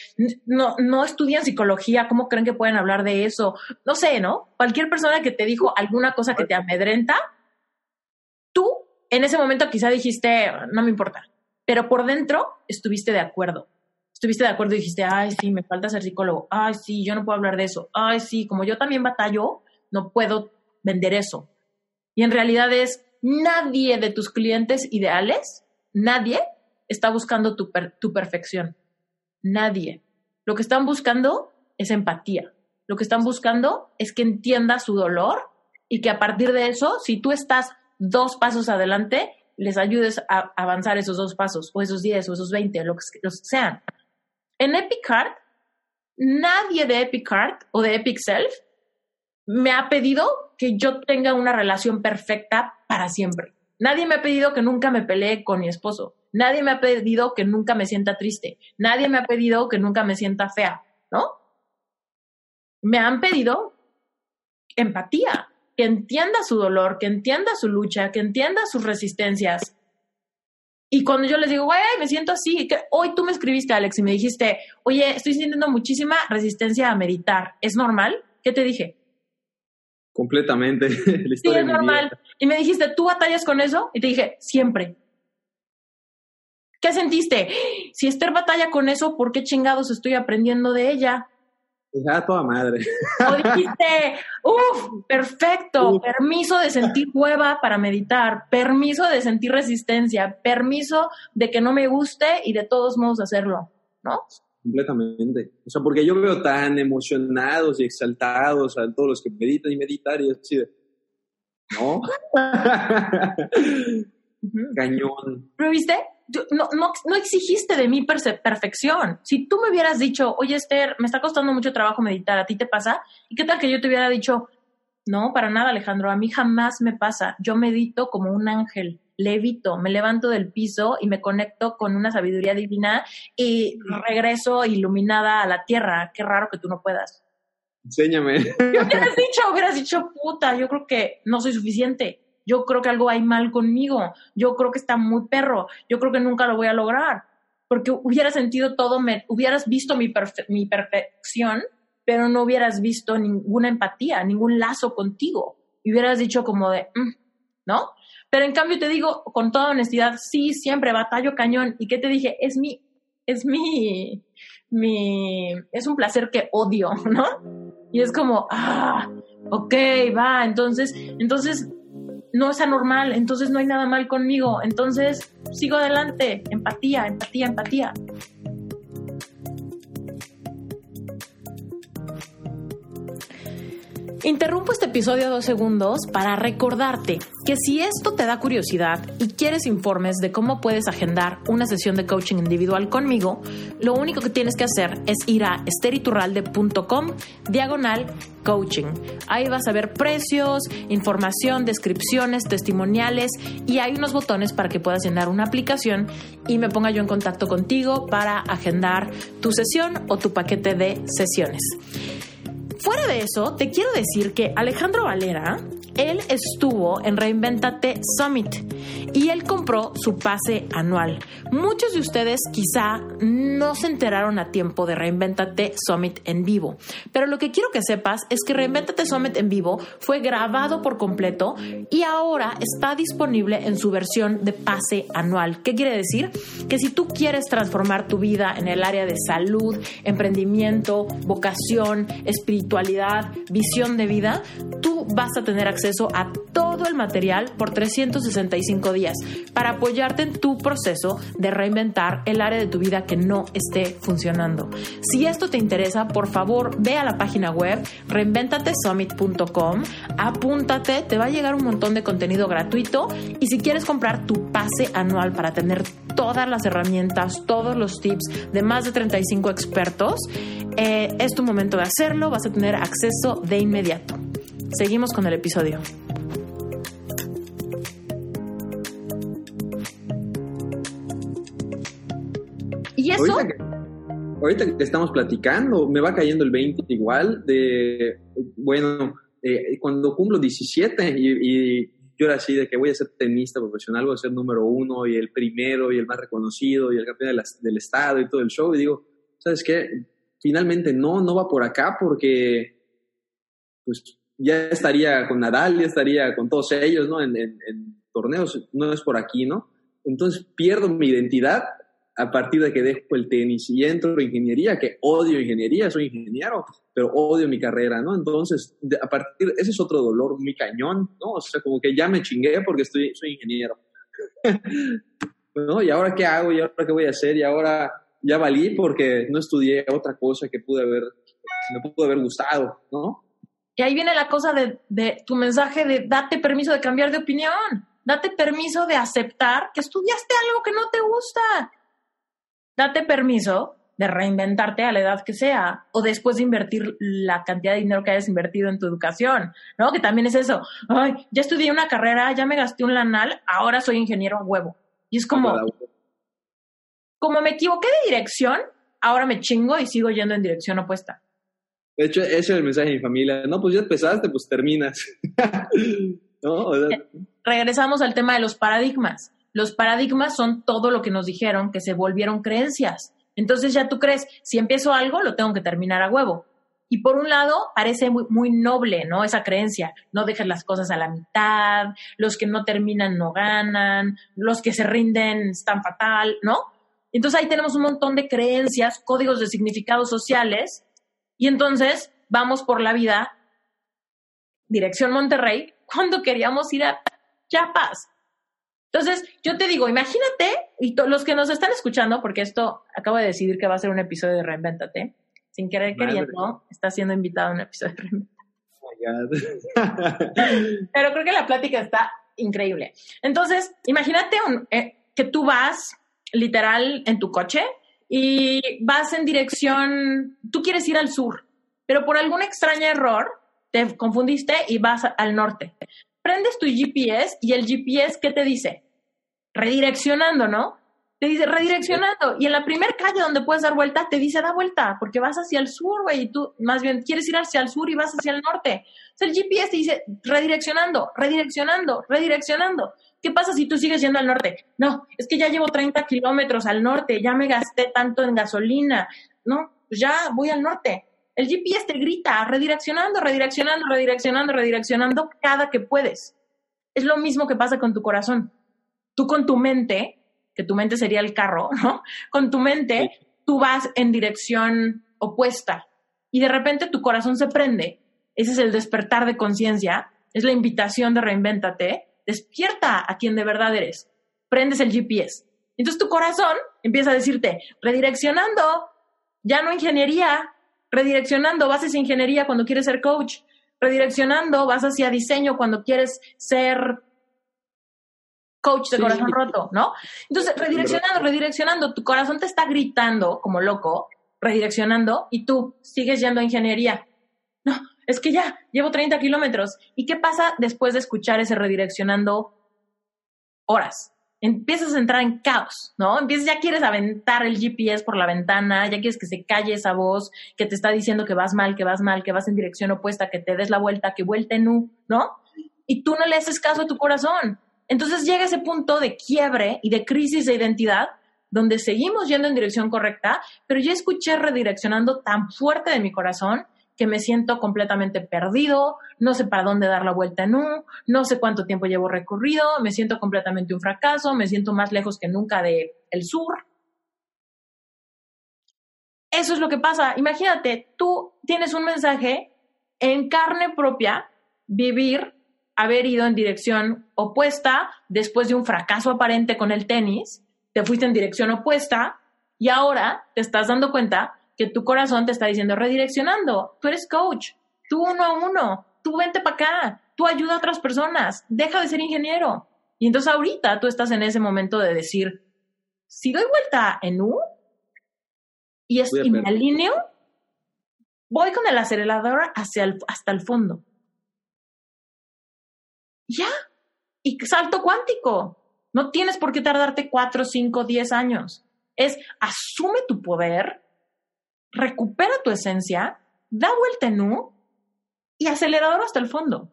no, no estudian psicología, ¿cómo creen que pueden hablar de eso? No sé, ¿no? Cualquier persona que te dijo alguna cosa que te amedrenta, tú en ese momento quizá dijiste, no me importa, pero por dentro estuviste de acuerdo. Estuviste de acuerdo y dijiste, ay, sí, me falta ser psicólogo, ay, sí, yo no puedo hablar de eso, ay, sí, como yo también batallo, no puedo vender eso. Y en realidad es nadie de tus clientes ideales, nadie está buscando tu, tu perfección. Nadie. Lo que están buscando es empatía. Lo que están buscando es que entienda su dolor y que a partir de eso, si tú estás dos pasos adelante, les ayudes a avanzar esos dos pasos, o esos diez, o esos veinte, lo que sean. En Epic Heart, nadie de Epic Heart o de Epic Self me ha pedido que yo tenga una relación perfecta para siempre. Nadie me ha pedido que nunca me pelee con mi esposo. Nadie me ha pedido que nunca me sienta triste. Nadie me ha pedido que nunca me sienta fea, ¿no? Me han pedido empatía, que entienda su dolor, que entienda su lucha, que entienda sus resistencias. Y cuando yo les digo, güey, me siento así, que hoy tú me escribiste, Alex, y me dijiste, oye, estoy sintiendo muchísima resistencia a meditar, ¿es normal? ¿Qué te dije? Completamente. sí, es normal. Y me dijiste, ¿tú batallas con eso? Y te dije, siempre. ¿Qué sentiste? Si Esther batalla con eso, ¿por qué chingados estoy aprendiendo de ella? Ya toda madre. O dijiste, uff, perfecto, permiso de sentir hueva para meditar, permiso de sentir resistencia, permiso de que no me guste y de todos modos hacerlo, ¿no? Completamente. O sea, porque yo veo tan emocionados y exaltados a todos los que meditan y meditar y así de, ¿no? Cañón. ¿Pero viste? no, no, no, exigiste de mí perfección. Si tú me hubieras dicho, oye Esther, me está costando mucho trabajo meditar, ¿a ti te pasa? ¿Y qué tal que yo te hubiera dicho, no, para nada Alejandro, a mí jamás me pasa. Yo medito como un ángel, levito, me levanto del piso y me conecto con una sabiduría divina y regreso iluminada a la tierra. Qué raro que tú no puedas. Enséñame. Yo hubieras dicho, hubieras dicho, puta, yo creo que no soy suficiente yo creo que algo hay mal conmigo, yo creo que está muy perro, yo creo que nunca lo voy a lograr, porque hubieras sentido todo, me, hubieras visto mi, mi perfección, pero no hubieras visto ninguna empatía, ningún lazo contigo, y hubieras dicho como de, mm", ¿no? Pero en cambio te digo con toda honestidad, sí, siempre batallo cañón. ¿Y qué te dije? Es mi, es mi, mi, es un placer que odio, ¿no? Y es como, ah, ok, va, entonces, entonces no es anormal, entonces no hay nada mal conmigo, entonces sigo adelante, empatía, empatía, empatía. Interrumpo este episodio dos segundos para recordarte que si esto te da curiosidad y quieres informes de cómo puedes agendar una sesión de coaching individual conmigo, lo único que tienes que hacer es ir a esteriturralde.com diagonal coaching. Ahí vas a ver precios, información, descripciones, testimoniales y hay unos botones para que puedas llenar una aplicación y me ponga yo en contacto contigo para agendar tu sesión o tu paquete de sesiones. Fuera de eso, te quiero decir que Alejandro Valera él estuvo en Reinventate Summit y él compró su pase anual. Muchos de ustedes quizá no se enteraron a tiempo de Reinventate Summit en vivo, pero lo que quiero que sepas es que Reinventate Summit en vivo fue grabado por completo y ahora está disponible en su versión de pase anual. ¿Qué quiere decir? Que si tú quieres transformar tu vida en el área de salud, emprendimiento, vocación, espiritualidad, visión de vida, tú vas a tener acceso a todo el material por 365 días para apoyarte en tu proceso de reinventar el área de tu vida que no esté funcionando. Si esto te interesa, por favor, ve a la página web reinventatesummit.com, apúntate, te va a llegar un montón de contenido gratuito y si quieres comprar tu pase anual para tener todas las herramientas, todos los tips de más de 35 expertos, eh, es tu momento de hacerlo, vas a tener acceso de inmediato. Seguimos con el episodio. ¿Y eso? Ahorita que, estamos platicando, me va cayendo el 20 igual de, bueno, eh, cuando cumplo 17 y, yo era así de que voy a ser tenista profesional, voy a ser número uno y el primero y el más reconocido y el campeón del estado y todo el show. Y digo, ¿sabes qué? Finalmente no, no va por acá porque, pues, ya estaría con Nadal, ya estaría con todos ellos, ¿no? En, torneos, no es por aquí, ¿no? Entonces pierdo mi identidad a partir de que dejo el tenis y entro en ingeniería, que odio ingeniería, soy ingeniero, pero odio mi carrera, ¿no? Entonces, a partir, ese es otro dolor muy cañón, ¿no? O sea, como que ya me chingué porque estoy, soy ingeniero. ¿No? ¿Y ahora qué hago? ¿Y ahora qué voy a hacer? ¿Y ahora ya valí porque no estudié otra cosa que pude haber, me pudo haber gustado, ¿no? Y ahí viene la cosa de, de tu mensaje de date permiso de cambiar de opinión, date permiso de aceptar que estudiaste algo que no te gusta. Date permiso de reinventarte a la edad que sea o después de invertir la cantidad de dinero que hayas invertido en tu educación, ¿no? Que también es eso. Ay, ya estudié una carrera, ya me gasté un lanal, ahora soy ingeniero a huevo. Y es como, como me equivoqué de dirección, ahora me chingo y sigo yendo en dirección opuesta. De hecho, ese es el mensaje de mi familia. No, pues ya empezaste, pues terminas. Regresamos al tema de los paradigmas. Los paradigmas son todo lo que nos dijeron que se volvieron creencias. Entonces ya tú crees, si empiezo algo, lo tengo que terminar a huevo. Y por un lado, parece muy, muy, noble, ¿no? Esa creencia. No dejes las cosas a la mitad, los que no terminan no ganan, los que se rinden están fatal, ¿no? Entonces ahí tenemos un montón de creencias, códigos de significados sociales, y entonces vamos por la vida, dirección Monterrey, cuando queríamos ir a Chiapas. Entonces, yo te digo, imagínate, y los que nos están escuchando, porque esto acabo de decidir que va a ser un episodio de Reinventate, sin querer queriendo, está siendo invitado a un episodio de Reinventate. Pero creo que la plática está increíble. Entonces, imagínate eh, que tú vas literal en tu coche y vas en dirección, tú quieres ir al sur, pero por algún extraño error te confundiste y vas al norte prendes tu GPS y el GPS, ¿qué te dice? Redireccionando, ¿no? Te dice redireccionando. Y en la primera calle donde puedes dar vuelta, te dice da vuelta, porque vas hacia el sur, güey, y tú más bien quieres ir hacia el sur y vas hacia el norte. O el GPS te dice redireccionando, redireccionando, redireccionando. ¿Qué pasa si tú sigues yendo al norte? No, es que ya llevo 30 kilómetros al norte, ya me gasté tanto en gasolina. No, pues ya voy al norte. El GPS te grita, redireccionando, redireccionando, redireccionando, redireccionando cada que puedes. Es lo mismo que pasa con tu corazón. Tú con tu mente, que tu mente sería el carro, ¿no? Con tu mente, tú vas en dirección opuesta y de repente tu corazón se prende. Ese es el despertar de conciencia, es la invitación de reinvéntate. Despierta a quien de verdad eres. Prendes el GPS. Entonces tu corazón empieza a decirte, redireccionando, ya no ingeniería, Redireccionando, vas hacia ingeniería cuando quieres ser coach. Redireccionando, vas hacia diseño cuando quieres ser coach de corazón roto, ¿no? Entonces, redireccionando, redireccionando, tu corazón te está gritando como loco, redireccionando, y tú sigues yendo a ingeniería. No, es que ya, llevo 30 kilómetros. ¿Y qué pasa después de escuchar ese redireccionando horas? empiezas a entrar en caos, ¿no? Empiezas, ya quieres aventar el GPS por la ventana, ya quieres que se calle esa voz que te está diciendo que vas mal, que vas mal, que vas en dirección opuesta, que te des la vuelta, que vuelte en U, ¿no? Y tú no le haces caso a tu corazón. Entonces llega ese punto de quiebre y de crisis de identidad donde seguimos yendo en dirección correcta, pero yo escuché redireccionando tan fuerte de mi corazón que me siento completamente perdido, no sé para dónde dar la vuelta en U, no sé cuánto tiempo llevo recorrido, me siento completamente un fracaso, me siento más lejos que nunca de el sur. Eso es lo que pasa. Imagínate, tú tienes un mensaje en carne propia, vivir, haber ido en dirección opuesta después de un fracaso aparente con el tenis, te fuiste en dirección opuesta y ahora te estás dando cuenta que tu corazón te está diciendo redireccionando. Tú eres coach, tú uno a uno, tú vente para acá, tú ayuda a otras personas, deja de ser ingeniero. Y entonces ahorita tú estás en ese momento de decir, si doy vuelta en U y, es, y me alineo, voy con el acelerador hacia el, hasta el fondo. Ya. Y salto cuántico. No tienes por qué tardarte cuatro, cinco, diez años. Es asume tu poder, recupera tu esencia, da vuelta en U y acelerador hasta el fondo.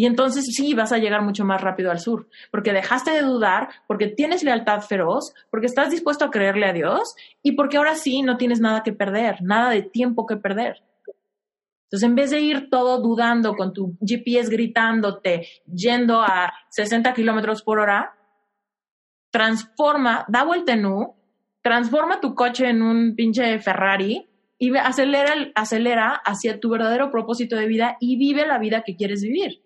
Y entonces sí vas a llegar mucho más rápido al sur, porque dejaste de dudar, porque tienes lealtad feroz, porque estás dispuesto a creerle a Dios y porque ahora sí no tienes nada que perder, nada de tiempo que perder. Entonces, en vez de ir todo dudando con tu GPS gritándote, yendo a 60 kilómetros por hora, transforma, da vuelta en U transforma tu coche en un pinche Ferrari y acelera, acelera hacia tu verdadero propósito de vida y vive la vida que quieres vivir.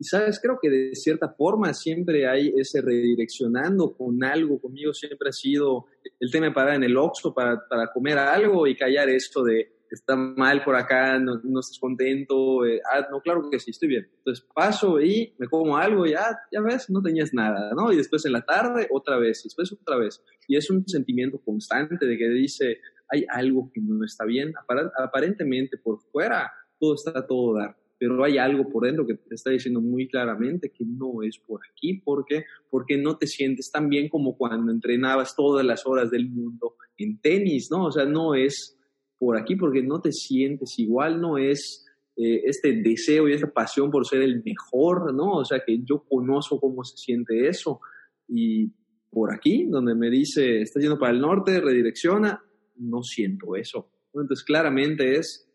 Y sabes, creo que de cierta forma siempre hay ese redireccionando con algo. Conmigo siempre ha sido el tema de parar en el Oxxo para, para comer algo y callar esto de está mal por acá, no, no estás contento. Eh, ah, no, claro que sí, estoy bien. Entonces paso y me como algo y ya, ya ves, no tenías nada, ¿no? Y después en la tarde otra vez, después otra vez. Y es un sentimiento constante de que dice, hay algo que no está bien. Aparentemente por fuera todo está todo dar pero hay algo por dentro que te está diciendo muy claramente que no es por aquí, porque porque no te sientes tan bien como cuando entrenabas todas las horas del mundo en tenis, ¿no? O sea, no es por aquí porque no te sientes igual, no es eh, este deseo y esta pasión por ser el mejor, ¿no? O sea, que yo conozco cómo se siente eso y por aquí, donde me dice, estás yendo para el norte, redirecciona, no siento eso. Entonces, claramente es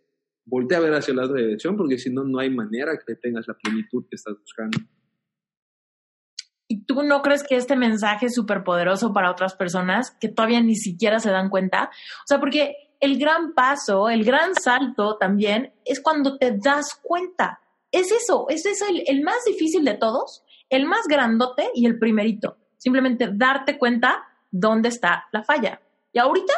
voltea a ver hacia la otra dirección porque si no, no hay manera que tengas la plenitud que estás buscando. ¿Y tú no crees que este mensaje es súper poderoso para otras personas que todavía ni siquiera se dan cuenta? O sea, porque el gran paso, el gran salto también es cuando te das cuenta. Es eso, es eso el, el más difícil de todos, el más grandote y el primerito. Simplemente darte cuenta dónde está la falla. Y ahorita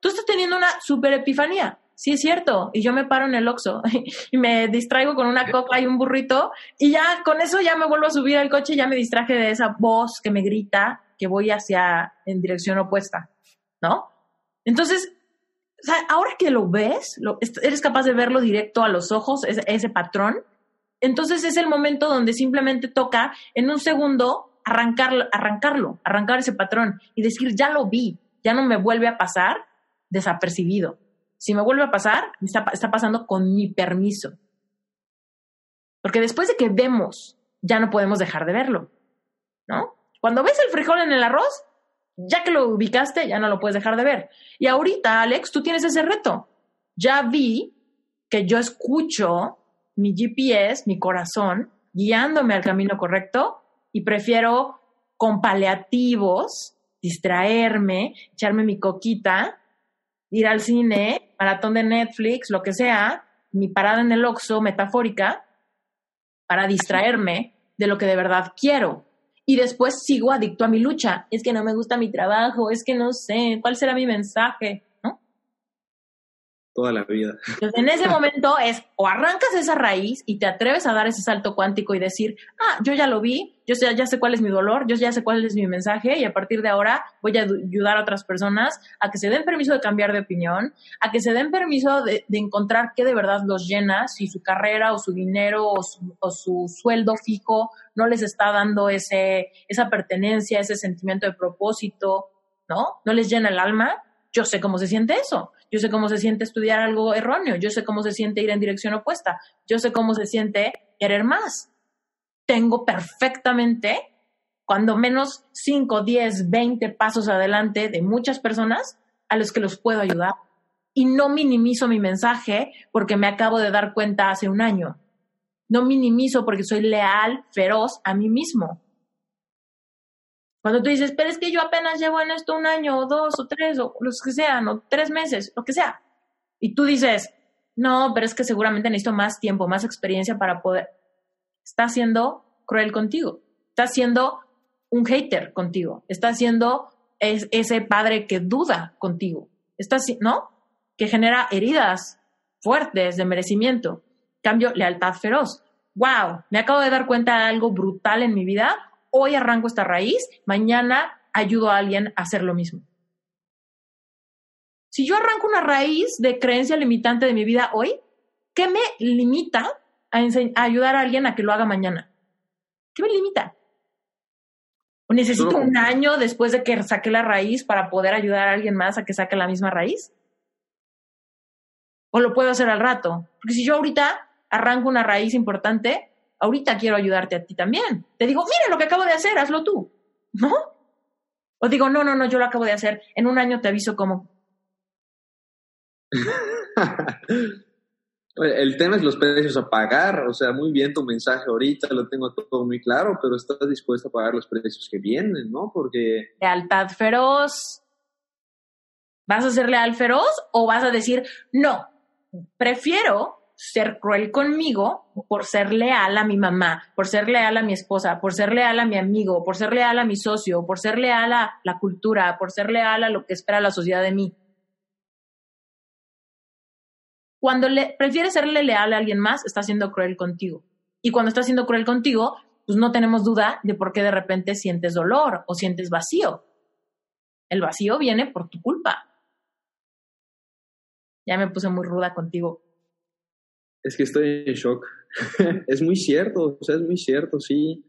tú estás teniendo una super epifanía sí es cierto, y yo me paro en el Oxxo y me distraigo con una coca y un burrito y ya con eso ya me vuelvo a subir al coche y ya me distraje de esa voz que me grita que voy hacia en dirección opuesta, ¿no? Entonces, ahora que lo ves, eres capaz de verlo directo a los ojos, ese, ese patrón, entonces es el momento donde simplemente toca en un segundo arrancarlo, arrancarlo, arrancar ese patrón y decir, ya lo vi, ya no me vuelve a pasar desapercibido. Si me vuelve a pasar, está, está pasando con mi permiso. Porque después de que vemos, ya no podemos dejar de verlo, ¿no? Cuando ves el frijol en el arroz, ya que lo ubicaste, ya no lo puedes dejar de ver. Y ahorita, Alex, tú tienes ese reto. Ya vi que yo escucho mi GPS, mi corazón, guiándome al camino correcto y prefiero con paliativos distraerme, echarme mi coquita, ir al cine maratón de Netflix, lo que sea, mi parada en el Oxxo metafórica para distraerme de lo que de verdad quiero. Y después sigo adicto a mi lucha. Es que no me gusta mi trabajo, es que no sé, ¿cuál será mi mensaje? Toda la vida. en ese momento es o arrancas esa raíz y te atreves a dar ese salto cuántico y decir, ah, yo ya lo vi, yo ya, ya sé cuál es mi dolor, yo ya sé cuál es mi mensaje y a partir de ahora voy a ayudar a otras personas a que se den permiso de cambiar de opinión, a que se den permiso de, encontrar qué de verdad los llena, si su carrera o su dinero o su, o su sueldo fijo no les está dando ese, esa pertenencia, ese sentimiento de propósito, ¿no? No les llena el alma. Yo sé cómo se siente eso yo sé cómo se siente estudiar algo erróneo, yo sé cómo se siente ir en dirección opuesta, yo sé cómo se siente querer más. Tengo perfectamente, cuando menos 5, 10, 20 pasos adelante de muchas personas a los que los puedo ayudar. Y no minimizo mi mensaje porque me acabo de dar cuenta hace un año. No minimizo porque soy leal, feroz a mí mismo. Cuando tú dices, pero es que yo apenas llevo en esto un año o dos o tres o los que sean, o tres meses, lo que sea. Y tú dices, no, pero es que seguramente necesito más tiempo, más experiencia para poder. Está siendo cruel contigo. Está siendo un hater contigo. Está siendo ese padre que duda contigo. Está, ¿no? Que genera heridas fuertes de merecimiento. Cambio, lealtad feroz. ¡Wow! Me acabo de dar cuenta de algo brutal en mi vida hoy arranco esta raíz, mañana ayudo a alguien a hacer lo mismo. Si yo arranco una raíz de creencia limitante de mi vida hoy, ¿qué me limita a, ayudar a alguien a que lo haga mañana? ¿Qué me limita? ¿O necesito un año después de que saque la raíz para poder ayudar a alguien más a que saque la misma raíz? ¿O lo puedo hacer al rato? Porque si yo ahorita arranco una raíz importante, ahorita quiero ayudarte a ti también. Te digo, mira lo que acabo de hacer, hazlo tú, ¿no? O digo, no, no, no, yo lo acabo de hacer, en un año te aviso cómo. El tema es los precios a pagar, o sea, muy bien tu mensaje ahorita, lo tengo todo muy claro, pero estás dispuesto a pagar los precios que vienen, ¿no? Porque... Lealtad feroz. ¿Vas a ser leal feroz o vas a decir, no, prefiero ser cruel conmigo por ser leal a mi mamá, por ser leal a mi esposa, por ser leal a mi amigo, por ser leal a mi socio, por ser leal a la cultura, por ser leal a lo que espera la sociedad de mí. Cuando le, prefieres serle leal a alguien más, está siendo cruel contigo. Y cuando está siendo cruel contigo, pues no tenemos duda de por qué de repente sientes dolor o sientes vacío. El vacío viene por tu culpa. Ya me puse muy ruda contigo. Es que estoy en shock. es muy cierto, o sea, es muy cierto, sí.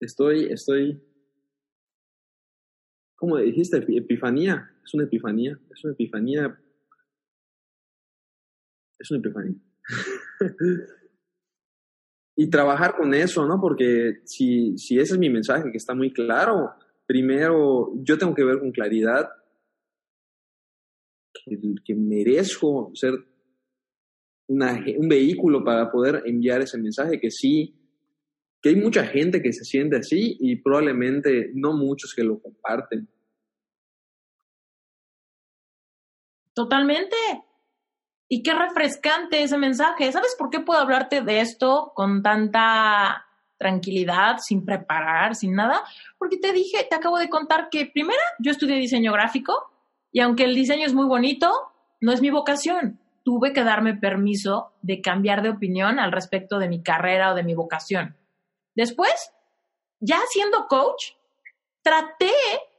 Estoy, estoy. ¿Cómo dijiste? Epifanía. Es una epifanía. Es una epifanía. Es una epifanía. y trabajar con eso, ¿no? Porque si, si ese es mi mensaje, que está muy claro, primero yo tengo que ver con claridad que, que merezco ser un vehículo para poder enviar ese mensaje, que sí, que hay mucha gente que se siente así y probablemente no muchos que lo comparten. Totalmente. Y qué refrescante ese mensaje. ¿Sabes por qué puedo hablarte de esto con tanta tranquilidad, sin preparar, sin nada? Porque te dije, te acabo de contar que primero yo estudié diseño gráfico y aunque el diseño es muy bonito, no es mi vocación tuve que darme permiso de cambiar de opinión al respecto de mi carrera o de mi vocación. Después, ya siendo coach, traté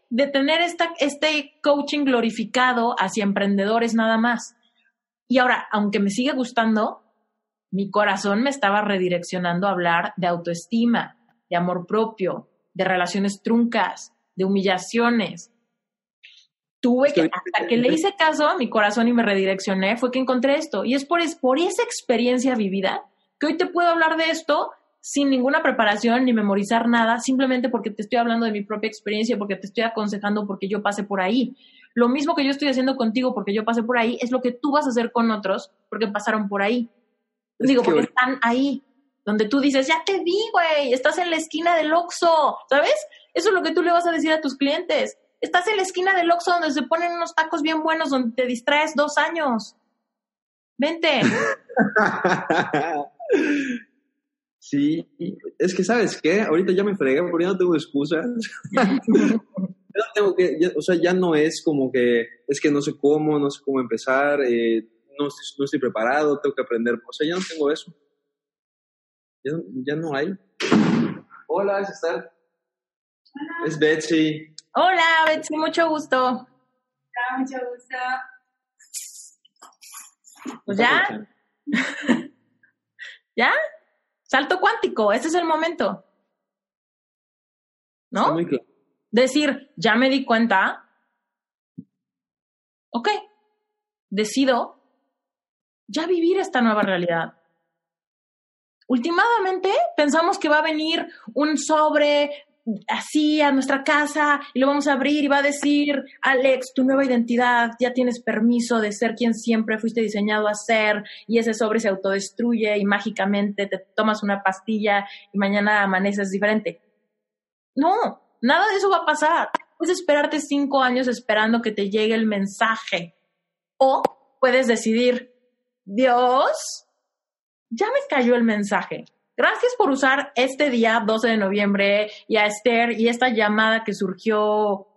de tener esta, este coaching glorificado hacia emprendedores nada más. Y ahora, aunque me sigue gustando, mi corazón me estaba redireccionando a hablar de autoestima, de amor propio, de relaciones truncas, de humillaciones, tuve que, hasta que le hice caso a mi corazón y me redireccioné, fue que encontré esto. Y es por, es por esa experiencia vivida que hoy te puedo hablar de esto sin ninguna preparación ni memorizar nada, simplemente porque te estoy hablando de mi propia experiencia, porque te estoy aconsejando porque yo pasé por ahí. Lo mismo que yo estoy haciendo contigo porque yo pasé por ahí, es lo que tú vas a hacer con otros porque pasaron por ahí. Digo, porque están ahí, donde tú dices, ya te vi, güey, estás en la esquina del Oxxo, ¿sabes? Eso es lo que tú le vas a decir a tus clientes. Estás en la esquina del Oxxo donde se ponen unos tacos bien buenos donde te distraes dos años. Vente. Sí, es que sabes qué, ahorita ya me fregué porque ya no tengo excusas. tengo que, o sea, ya no es como que, es que no sé cómo, no sé cómo empezar, eh, no, no, estoy preparado, tengo que aprender. O sea, ya no tengo eso. Ya, ya no hay. Hola, es Esther. Es Betsy. Hola, Betsy, mucho gusto. Hola, mucho gusto. Pues ya. ¿Ya? Salto cuántico, ese es el momento. ¿No? muy claro. Decir, ya me di cuenta. Ok, decido ya vivir esta nueva realidad. Últimamente pensamos que va a venir un sobre así a nuestra casa y lo vamos a abrir y va a decir, Alex, tu nueva identidad, ya tienes permiso de ser quien siempre fuiste diseñado a ser y ese sobre se autodestruye y mágicamente te tomas una pastilla y mañana amaneces diferente. No, nada de eso va a pasar. Puedes esperarte cinco años esperando que te llegue el mensaje o puedes decidir, Dios, ya me cayó el mensaje Gracias por usar este día 12 de noviembre y a Esther y esta llamada que surgió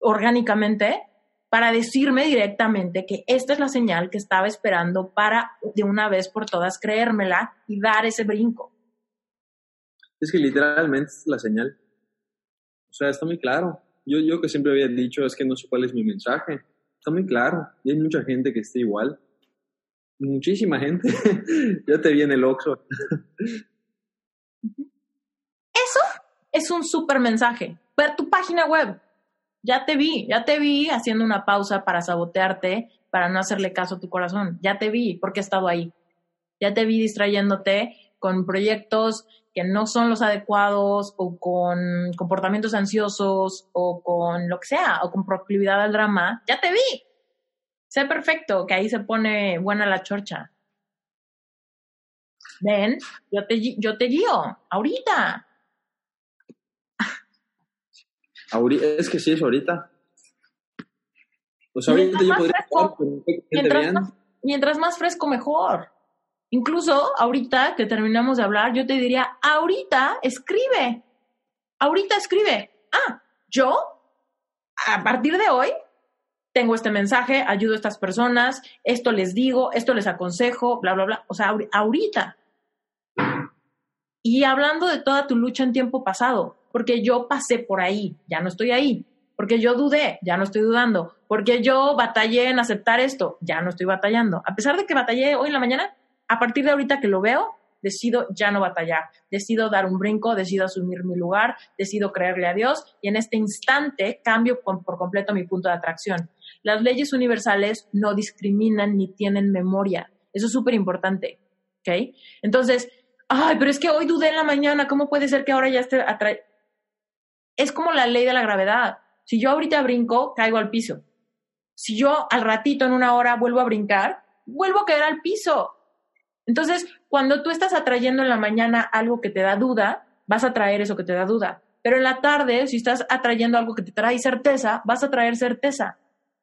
orgánicamente para decirme directamente que esta es la señal que estaba esperando para de una vez por todas creérmela y dar ese brinco. Es que literalmente es la señal. O sea, está muy claro. Yo, yo que siempre había dicho es que no sé cuál es mi mensaje. Está muy claro. Y hay mucha gente que esté igual. Muchísima gente. ya te viene el Oxxo. Eso es un súper mensaje. Ver tu página web. Ya te vi, ya te vi haciendo una pausa para sabotearte, para no hacerle caso a tu corazón. Ya te vi porque he estado ahí. Ya te vi distrayéndote con proyectos que no son los adecuados o con comportamientos ansiosos o con lo que sea o con proclividad al drama. Ya te vi. Sé perfecto que ahí se pone buena la chorcha. Ven, yo te, yo te guío, ahorita. Es que sí, es ahorita. Pues ahorita yo podría estar mientras, más, mientras más fresco, mejor. Incluso ahorita que terminamos de hablar, yo te diría, ahorita escribe, ahorita escribe. Ah, yo, a partir de hoy, tengo este mensaje, ayudo a estas personas, esto les digo, esto les aconsejo, bla, bla, bla. O sea, ahorita. Y hablando de toda tu lucha en tiempo pasado, porque yo pasé por ahí, ya no estoy ahí, porque yo dudé, ya no estoy dudando, porque yo batallé en aceptar esto, ya no estoy batallando. A pesar de que batallé hoy en la mañana, a partir de ahorita que lo veo, decido ya no batallar, decido dar un brinco, decido asumir mi lugar, decido creerle a Dios y en este instante cambio por, completo mi punto de atracción. Las leyes universales no discriminan ni tienen memoria. Eso es súper importante. ¿Ok? Entonces, ay, pero es que hoy dudé en la mañana, ¿cómo puede ser que ahora ya esté atraído? Es como la ley de la gravedad. Si yo ahorita brinco, caigo al piso. Si yo al ratito, en una hora, vuelvo a brincar, vuelvo a caer al piso. Entonces, cuando tú estás atrayendo en la mañana algo que te da duda, vas a traer eso que te da duda. Pero en la tarde, si estás atrayendo algo que te trae certeza, vas a traer certeza.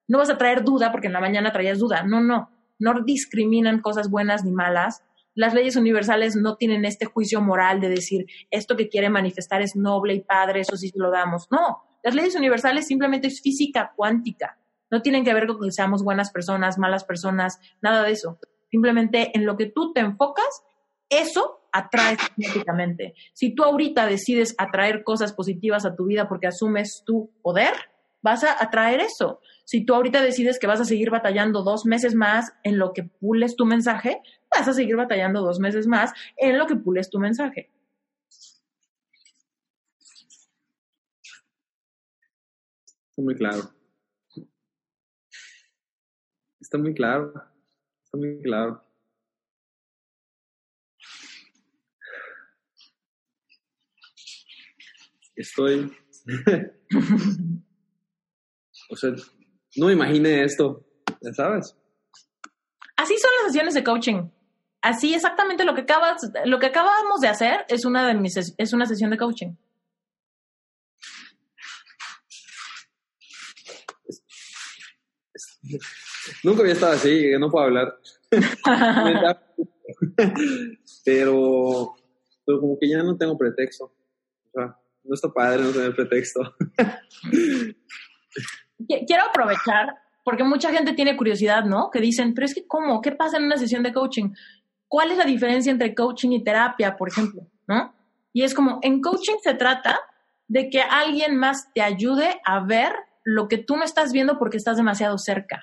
No vas a traer duda porque en la mañana traías duda. No, no. No discriminan cosas buenas ni malas. Las leyes universales no tienen este juicio moral de decir esto que quiere manifestar es noble y padre, eso sí lo damos. No. Las leyes universales simplemente es física cuántica. No tienen que ver con que seamos buenas personas, malas personas, nada de eso. Simplemente en lo que tú te enfocas, eso atrae automáticamente. Si tú ahorita decides atraer cosas positivas a tu vida porque asumes tu poder, vas a atraer eso. Si tú ahorita decides que vas a seguir batallando dos meses más en lo que pules tu mensaje, vas a seguir batallando dos meses más en lo que pules tu mensaje. Está muy claro. Está muy claro muy claro. Estoy. o sea, no me imaginé esto, ya sabes. Así son las sesiones de coaching. Así exactamente lo que acabas, lo que acabamos de hacer es una de mis es una sesión de coaching. Nunca había estado así, no puedo hablar. pero, pero como que ya no tengo pretexto. O sea, no está padre no tener pretexto. Quiero aprovechar, porque mucha gente tiene curiosidad, ¿no? Que dicen, pero es que ¿cómo? ¿Qué pasa en una sesión de coaching? ¿Cuál es la diferencia entre coaching y terapia, por ejemplo? ¿No? Y es como, en coaching se trata de que alguien más te ayude a ver lo que tú no estás viendo porque estás demasiado cerca.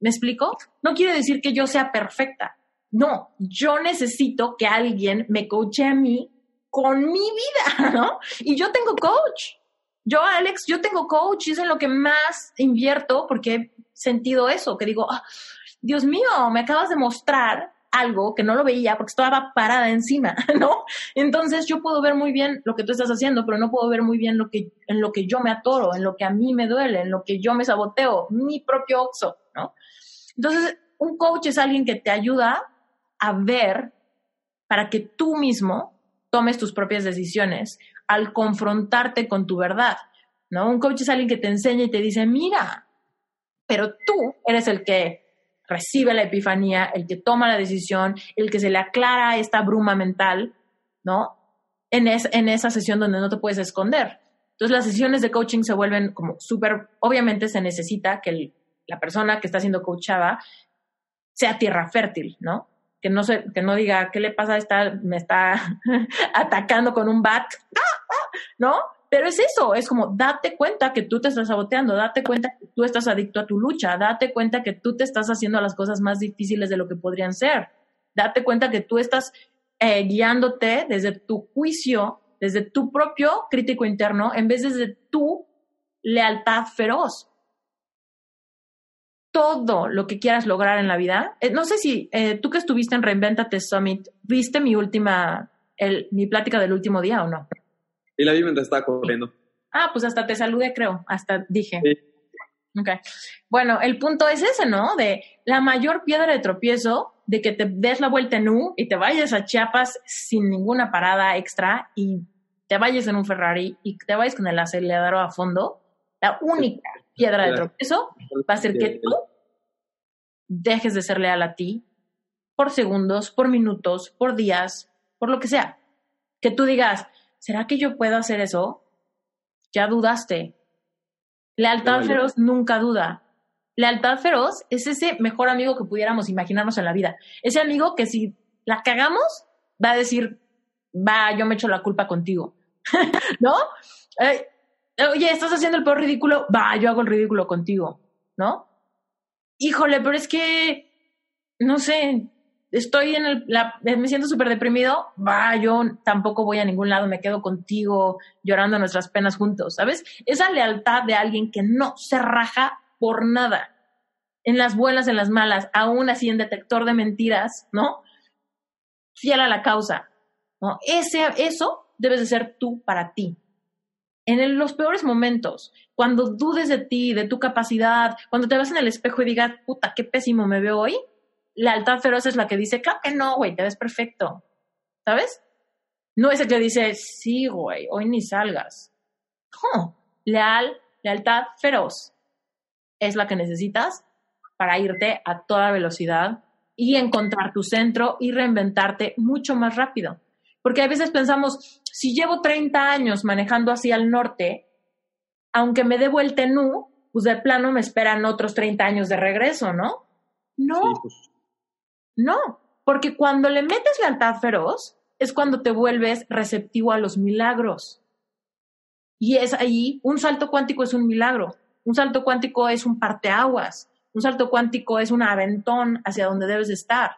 ¿Me explico? No quiere decir que yo sea perfecta. No, yo necesito que alguien me coache a mí con mi vida, ¿no? Y yo tengo coach. Yo, Alex, yo tengo coach y es en lo que más invierto porque he sentido eso, que digo, ah, Dios mío, me acabas de mostrar algo que no lo veía porque estaba parada encima, ¿no? Entonces yo puedo ver muy bien lo que tú estás haciendo, pero no puedo ver muy bien lo que, en lo que yo me atoro, en lo que a mí me duele, en lo que yo me saboteo, mi propio oxo, ¿no? Entonces, un coach es alguien que te ayuda a ver para que tú mismo tomes tus propias decisiones al confrontarte con tu verdad, ¿no? Un coach es alguien que te enseña y te dice, mira, pero tú eres el que recibe la epifanía, el que toma la decisión, el que se le aclara esta bruma mental, ¿no? En, esa sesión donde no te puedes esconder. Entonces las sesiones de coaching se vuelven como súper, obviamente se necesita que la persona que está siendo coachada sea tierra fértil, ¿no? Que no, se, que diga, ¿qué le pasa? Está, me está atacando con un bat, ¿no? Pero es eso, es como date cuenta que tú te estás saboteando, date cuenta que tú estás adicto a tu lucha, date cuenta que tú te estás haciendo las cosas más difíciles de lo que podrían ser, date cuenta que tú estás eh, guiándote desde tu juicio, desde tu propio crítico interno, en vez de tu lealtad feroz todo lo que quieras lograr en la vida. Eh, no sé si eh, tú que estuviste en Reinventate Summit, ¿viste mi última, el, mi plática del último día o no? Y la vi mientras estaba corriendo. Ah, pues hasta te saludé, creo. Hasta dije. Sí. Ok. Bueno, el punto es ese, ¿no? De la mayor piedra de tropiezo, de que te des la vuelta en U y te vayas a Chiapas sin ninguna parada extra y te vayas en un Ferrari y te vayas con el acelerador a fondo. La única piedra de tropiezo va a ser que tú dejes de ser leal a ti por segundos, por minutos, por días, por lo que sea. Que tú digas, ¿será que yo puedo hacer eso? Ya dudaste. Lealtad feroz nunca duda. Lealtad feroz es ese mejor amigo que pudiéramos imaginarnos en la vida. Ese amigo que si la cagamos, va a decir, va, yo me echo la culpa contigo. ¿No? oye, estás haciendo el peor ridículo, va, yo hago el ridículo contigo. ¿No? Híjole, pero es que, no sé, estoy en el, me siento súper deprimido, va, yo tampoco voy a ningún lado, me quedo contigo llorando nuestras penas juntos, ¿sabes? Esa lealtad de alguien que no se raja por nada, en las buenas, en las malas, aún así en detector de mentiras, ¿no? Fiel a la causa, ¿no? Ese, eso debes de ser tú para ti. En los peores momentos, cuando dudes de ti, de tu capacidad, cuando te vas en el espejo y digas, puta, qué pésimo me veo hoy, la lealtad feroz es la que dice, claro que no, güey, te ves perfecto. ¿Sabes? No es el que dice, sí, güey, hoy ni salgas. No, leal, lealtad feroz es la que necesitas para irte a toda velocidad y encontrar tu centro y reinventarte mucho más rápido. Porque a veces pensamos, si llevo 30 años manejando hacia el norte, aunque me dé vuelta en U, pues de plano me esperan otros 30 años de regreso, ¿no? No, pues. No, porque cuando le metes lealtad feroz es cuando te vuelves receptivo a los milagros. Y es ahí, un salto cuántico es un milagro, un salto cuántico es un parteaguas, un salto cuántico es un aventón hacia donde debes estar.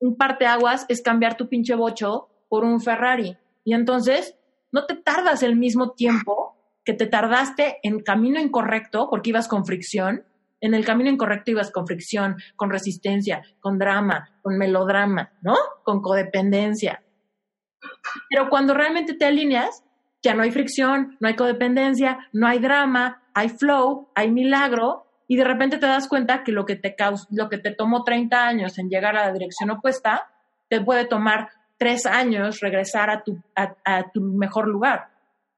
Un parteaguas es cambiar tu pinche bocho por un Ferrari. Y entonces no te tardas el mismo tiempo que te tardaste en camino incorrecto porque ibas con fricción en el camino incorrecto ibas con fricción, con resistencia, con drama, con melodrama, ¿no? Con codependencia. Pero cuando realmente te alineas, ya no hay fricción, no hay codependencia, no hay drama, hay flow, hay milagro, y de repente te das cuenta que lo que te, lo que te tomó 30 años en llegar a la dirección opuesta, te puede tomar tres años regresar a tu, a tu mejor lugar.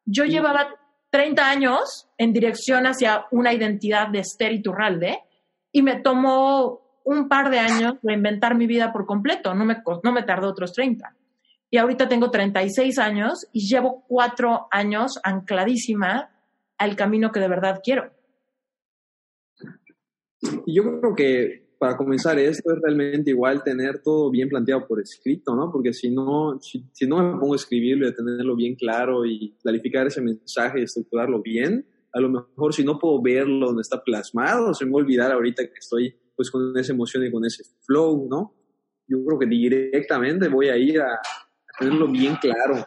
Yo llevaba 30 años en dirección hacia una identidad de Esther Iturralde y me tomó un par de años reinventar mi vida por completo, no me, no me tardó otros 30. Y ahorita tengo 36 años y llevo cuatro años ancladísima al camino que de verdad quiero. Yo creo que para comenzar esto es realmente igual tener todo bien planteado por escrito, ¿no? Porque si no, si, no me pongo a escribirlo y a tenerlo bien claro y clarificar ese mensaje y estructurarlo bien, a lo mejor si no puedo verlo donde está plasmado, se me va a olvidar ahorita que estoy pues con esa emoción y con ese flow, ¿no? Yo creo que directamente voy a ir a, tenerlo bien claro.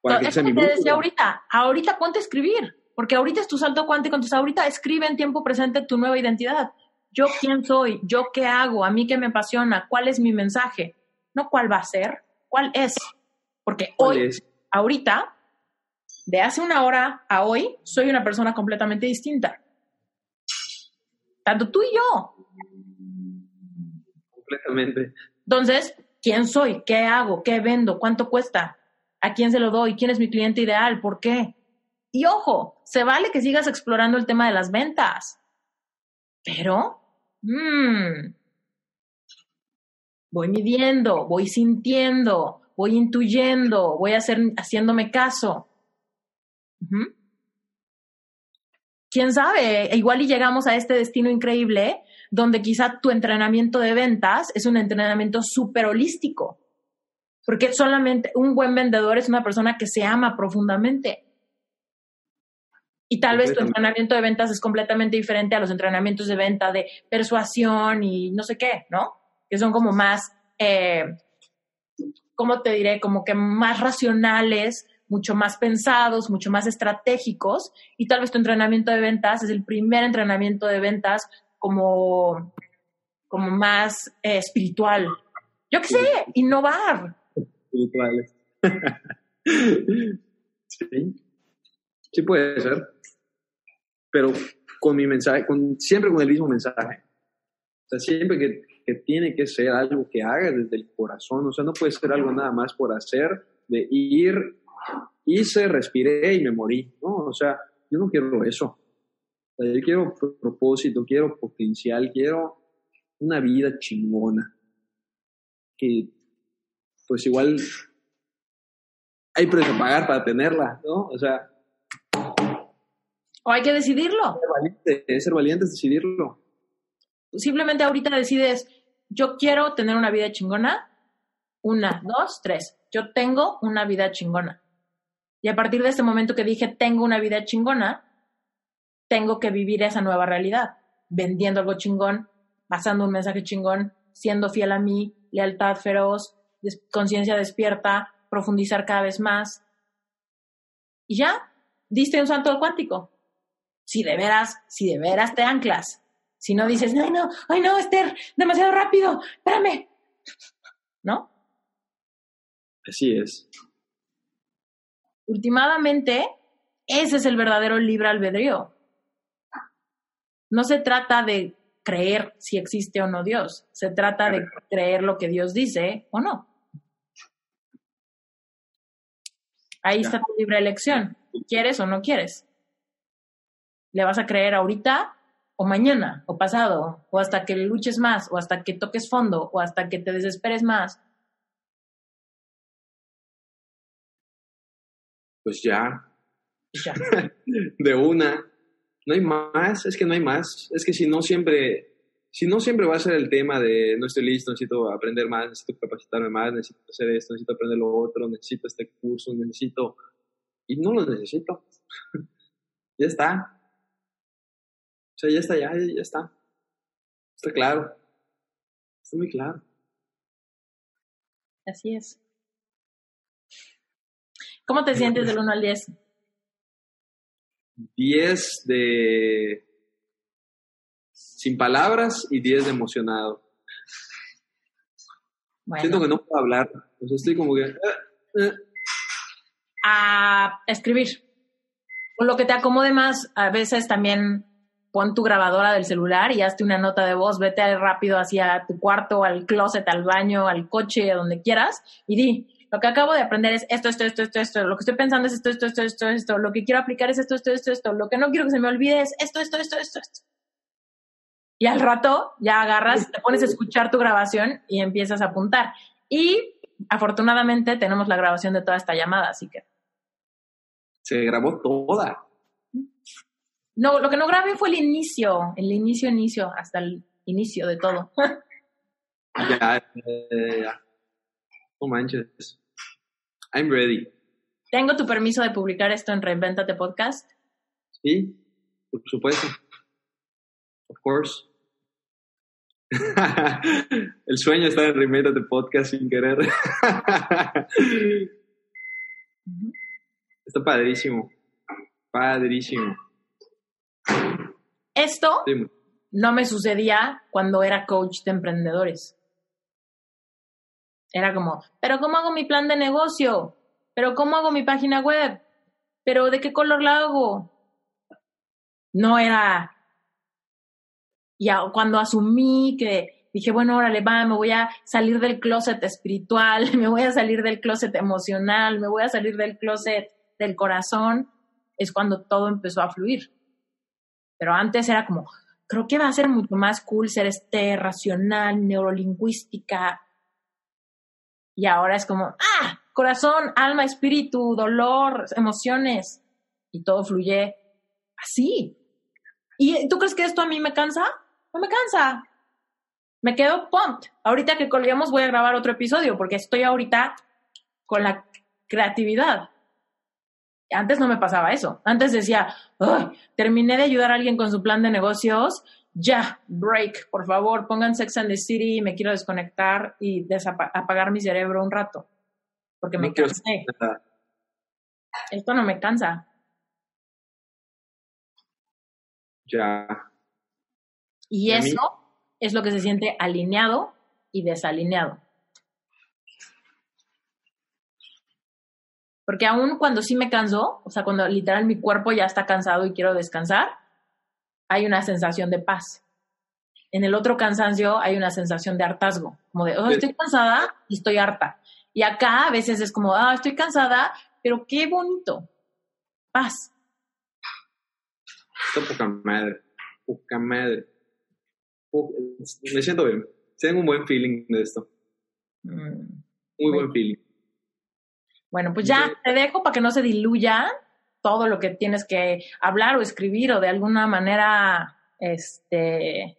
Para que sea mi te decía ahorita, ahorita ponte a escribir, porque ahorita es tu salto cuántico, entonces ahorita escribe en tiempo presente tu nueva identidad yo quién soy, yo qué hago, a mí qué me apasiona, cuál es mi mensaje, no cuál va a ser, cuál es. Porque hoy, ahorita, de hace una hora a hoy, soy una persona completamente distinta. Tanto tú y yo. Completamente. Entonces, ¿quién soy? ¿Qué hago? ¿Qué vendo? ¿Cuánto cuesta? ¿A quién se lo doy? ¿Quién es mi cliente ideal? ¿Por qué? Y ojo, se vale que sigas explorando el tema de las ventas. Pero mmm, voy midiendo, voy sintiendo, voy intuyendo, voy hacer, haciéndome caso. ¿Quién sabe? Igual y llegamos a este destino increíble donde quizá tu entrenamiento de ventas es un entrenamiento súper holístico. Porque solamente un buen vendedor es una persona que se ama profundamente. Y tal vez tu entrenamiento de ventas es completamente diferente a los entrenamientos de venta de persuasión y no sé qué, ¿no? Que son como más, eh, ¿cómo te diré? Como que más racionales, mucho más pensados, mucho más estratégicos. Y tal vez tu entrenamiento de ventas es el primer entrenamiento de ventas como, como más eh, espiritual. Yo qué sé, innovar. Espirituales. sí. Sí puede ser pero con mi mensaje, con, siempre con el mismo mensaje. O sea, siempre que, que, tiene que ser algo que haga desde el corazón, o sea, no puede ser algo nada más por hacer, de ir, hice, respiré y me morí, ¿no? O sea, yo no quiero eso. O sea, yo quiero propósito, quiero potencial, quiero una vida chingona. Que pues igual hay precio a pagar para tenerla, ¿no? O sea. O hay que decidirlo. Ser valiente, ser valiente es decidirlo. Simplemente ahorita decides, yo quiero tener una vida chingona. Una, dos, tres. Yo tengo una vida chingona. Y a partir de este momento que dije, tengo una vida chingona, tengo que vivir esa nueva realidad, vendiendo algo chingón, pasando un mensaje chingón, siendo fiel a mí, lealtad feroz, conciencia despierta, profundizar cada vez más. Y ya, diste un salto cuántico. Si de veras, si de veras te anclas. Si no dices, ay no, ay no, Esther, demasiado rápido, espérame. ¿No? Así es. Últimamente, ese es el verdadero libre albedrío. No se trata de creer si existe o no Dios, se trata de creer lo que Dios dice o no. Ahí está tu libre elección. ¿Quieres o no quieres? ¿Le vas a creer ahorita o mañana o pasado o hasta que luches más o hasta que toques fondo o hasta que te desesperes más? Pues ya. Ya. De una. No hay más, es que no hay más. Es que si no siempre, si no siempre va a ser el tema de no estoy listo, necesito aprender más, necesito capacitarme más, necesito hacer esto, necesito aprender lo otro, necesito este curso, necesito... Y no lo necesito. ya está. O sea, ya está, ya, ya está. Está claro. Está muy claro. Así es. ¿Cómo te sientes del 1 al 10? 10 de sin palabras y 10 de emocionado. Bueno, Siento que no puedo hablar. O sea, estoy como que... eh, eh. a escribir. O lo que te acomode más, a veces también pon tu grabadora del celular y hazte una nota de voz, vete rápido hacia tu cuarto, al closet, al baño, al coche, donde quieras, y di, lo que acabo de aprender es esto, esto, esto, esto, esto, lo que estoy pensando es esto, esto, esto, esto, esto, lo que quiero aplicar es esto, esto, esto, esto, lo que no quiero que se me olvide es esto, esto, esto, esto, esto. Y al rato ya agarras, te pones a escuchar tu grabación y empiezas a apuntar. Y afortunadamente tenemos la grabación de toda esta llamada, así que. Se grabó toda. No, lo que no grabé fue el inicio, el inicio, inicio, hasta el inicio de todo. Ya, ya. No manches. I'm ready. ¿Tengo tu permiso de publicar esto en Reinventate Podcast? Sí, por supuesto. Of course. El sueño está en Reinventate Podcast sin querer. Está padrísimo. Padrísimo. Esto Sí, no me sucedía cuando era coach de emprendedores. Era como, pero ¿cómo hago mi plan de negocio? ¿Pero cómo hago mi página web? ¿Pero de qué color la hago? No era... Ya cuando asumí que dije, bueno, órale, va, me voy a salir del closet espiritual, me voy a salir del closet emocional, me voy a salir del closet del corazón, es cuando todo empezó a fluir. Pero antes era como, creo que va a ser mucho más cool ser este racional, neurolingüística. Y ahora es como, ah, corazón, alma, espíritu, dolor, emociones. Y todo fluye así. ¿Y tú crees que esto a mí me cansa? No me cansa. Me quedo pumped. Ahorita que colguemos voy a grabar otro episodio porque estoy ahorita con la creatividad. Antes no me pasaba eso. Antes decía, "Ay, terminé de ayudar a alguien con su plan de negocios. Ya, break, por favor, pongan Sex and the City, me quiero desconectar y apagar mi cerebro un rato. Porque me No cansé. Esto no me cansa. Ya. Y eso es lo que se siente alineado y desalineado. Porque aún cuando sí me canso, o sea, cuando literal mi cuerpo ya está cansado y quiero descansar, hay una sensación de paz. En el otro cansancio hay una sensación de hartazgo, como de, oh, estoy cansada y estoy harta. Y acá a veces es como, ah, estoy cansada, pero qué bonito. Paz. Está poca madre. Poca madre. me siento bien. Tengo un buen feeling de esto. Mm. Muy buen feeling. Bueno, pues ya te dejo para que no se diluya todo lo que tienes que hablar o escribir o de alguna manera, este,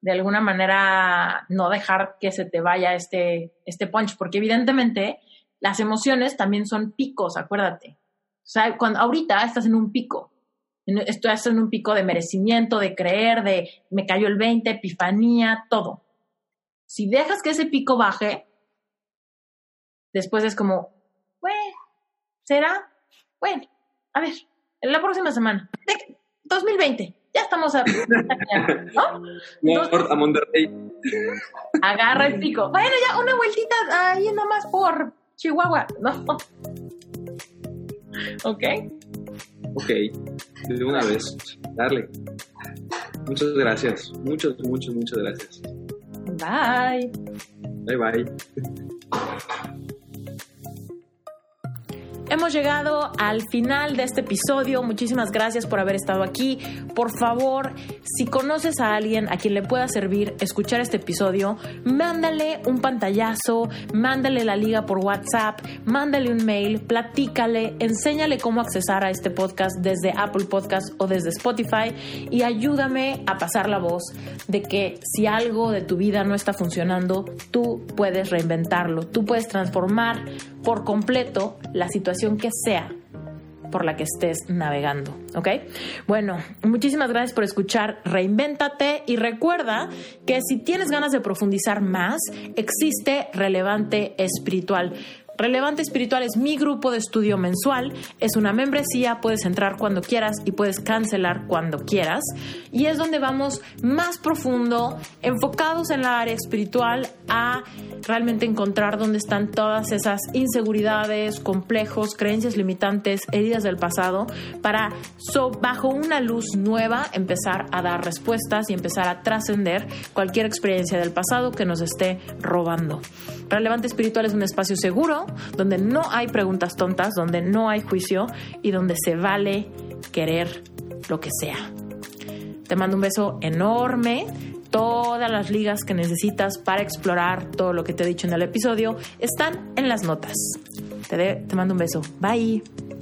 de alguna manera no dejar que se te vaya este, este punch, porque evidentemente las emociones también son picos, acuérdate. O sea, cuando ahorita estás en un pico, estás en un pico de merecimiento, de creer, de me cayó el 20, epifanía, todo. Si dejas que ese pico baje, después es como, bueno, ¿será? Bueno, a ver, en la próxima semana, 2020, ya estamos a... ¿no? a Monterrey. Agarra el pico. Bueno, ya una vueltita ahí nomás por Chihuahua, ¿no? ¿Ok? Ok, de una vez, darle. Muchas gracias, muchas, muchas, muchas gracias. Bye. Bye, bye. Hemos llegado al final de este episodio. Muchísimas gracias por haber estado aquí. Por favor, si conoces a alguien a quien le pueda servir escuchar este episodio, mándale un pantallazo, mándale la liga por WhatsApp, mándale un mail, platícale, enséñale cómo accesar a este podcast desde Apple Podcast o desde Spotify y ayúdame a pasar la voz de que si algo de tu vida no está funcionando, tú puedes reinventarlo, tú puedes transformar por completo la situación que sea por la que estés navegando, ¿ok? Bueno, muchísimas gracias por escuchar Reinvéntate y recuerda que si tienes ganas de profundizar más, existe Relevante Espiritual. Relevante Espiritual es mi grupo de estudio mensual, es una membresía, puedes entrar cuando quieras y puedes cancelar cuando quieras y es donde vamos más profundo, enfocados en la área espiritual a realmente encontrar dónde están todas esas inseguridades, complejos, creencias limitantes, heridas del pasado, para bajo una luz nueva empezar a dar respuestas y empezar a trascender cualquier experiencia del pasado que nos esté robando. Relevante Espiritual es un espacio seguro, donde no hay preguntas tontas, donde no hay juicio y donde se vale querer lo que sea. Te mando un beso enorme todas las ligas que necesitas para explorar todo lo que te he dicho en el episodio están en las notas. Te, te mando un beso. Bye.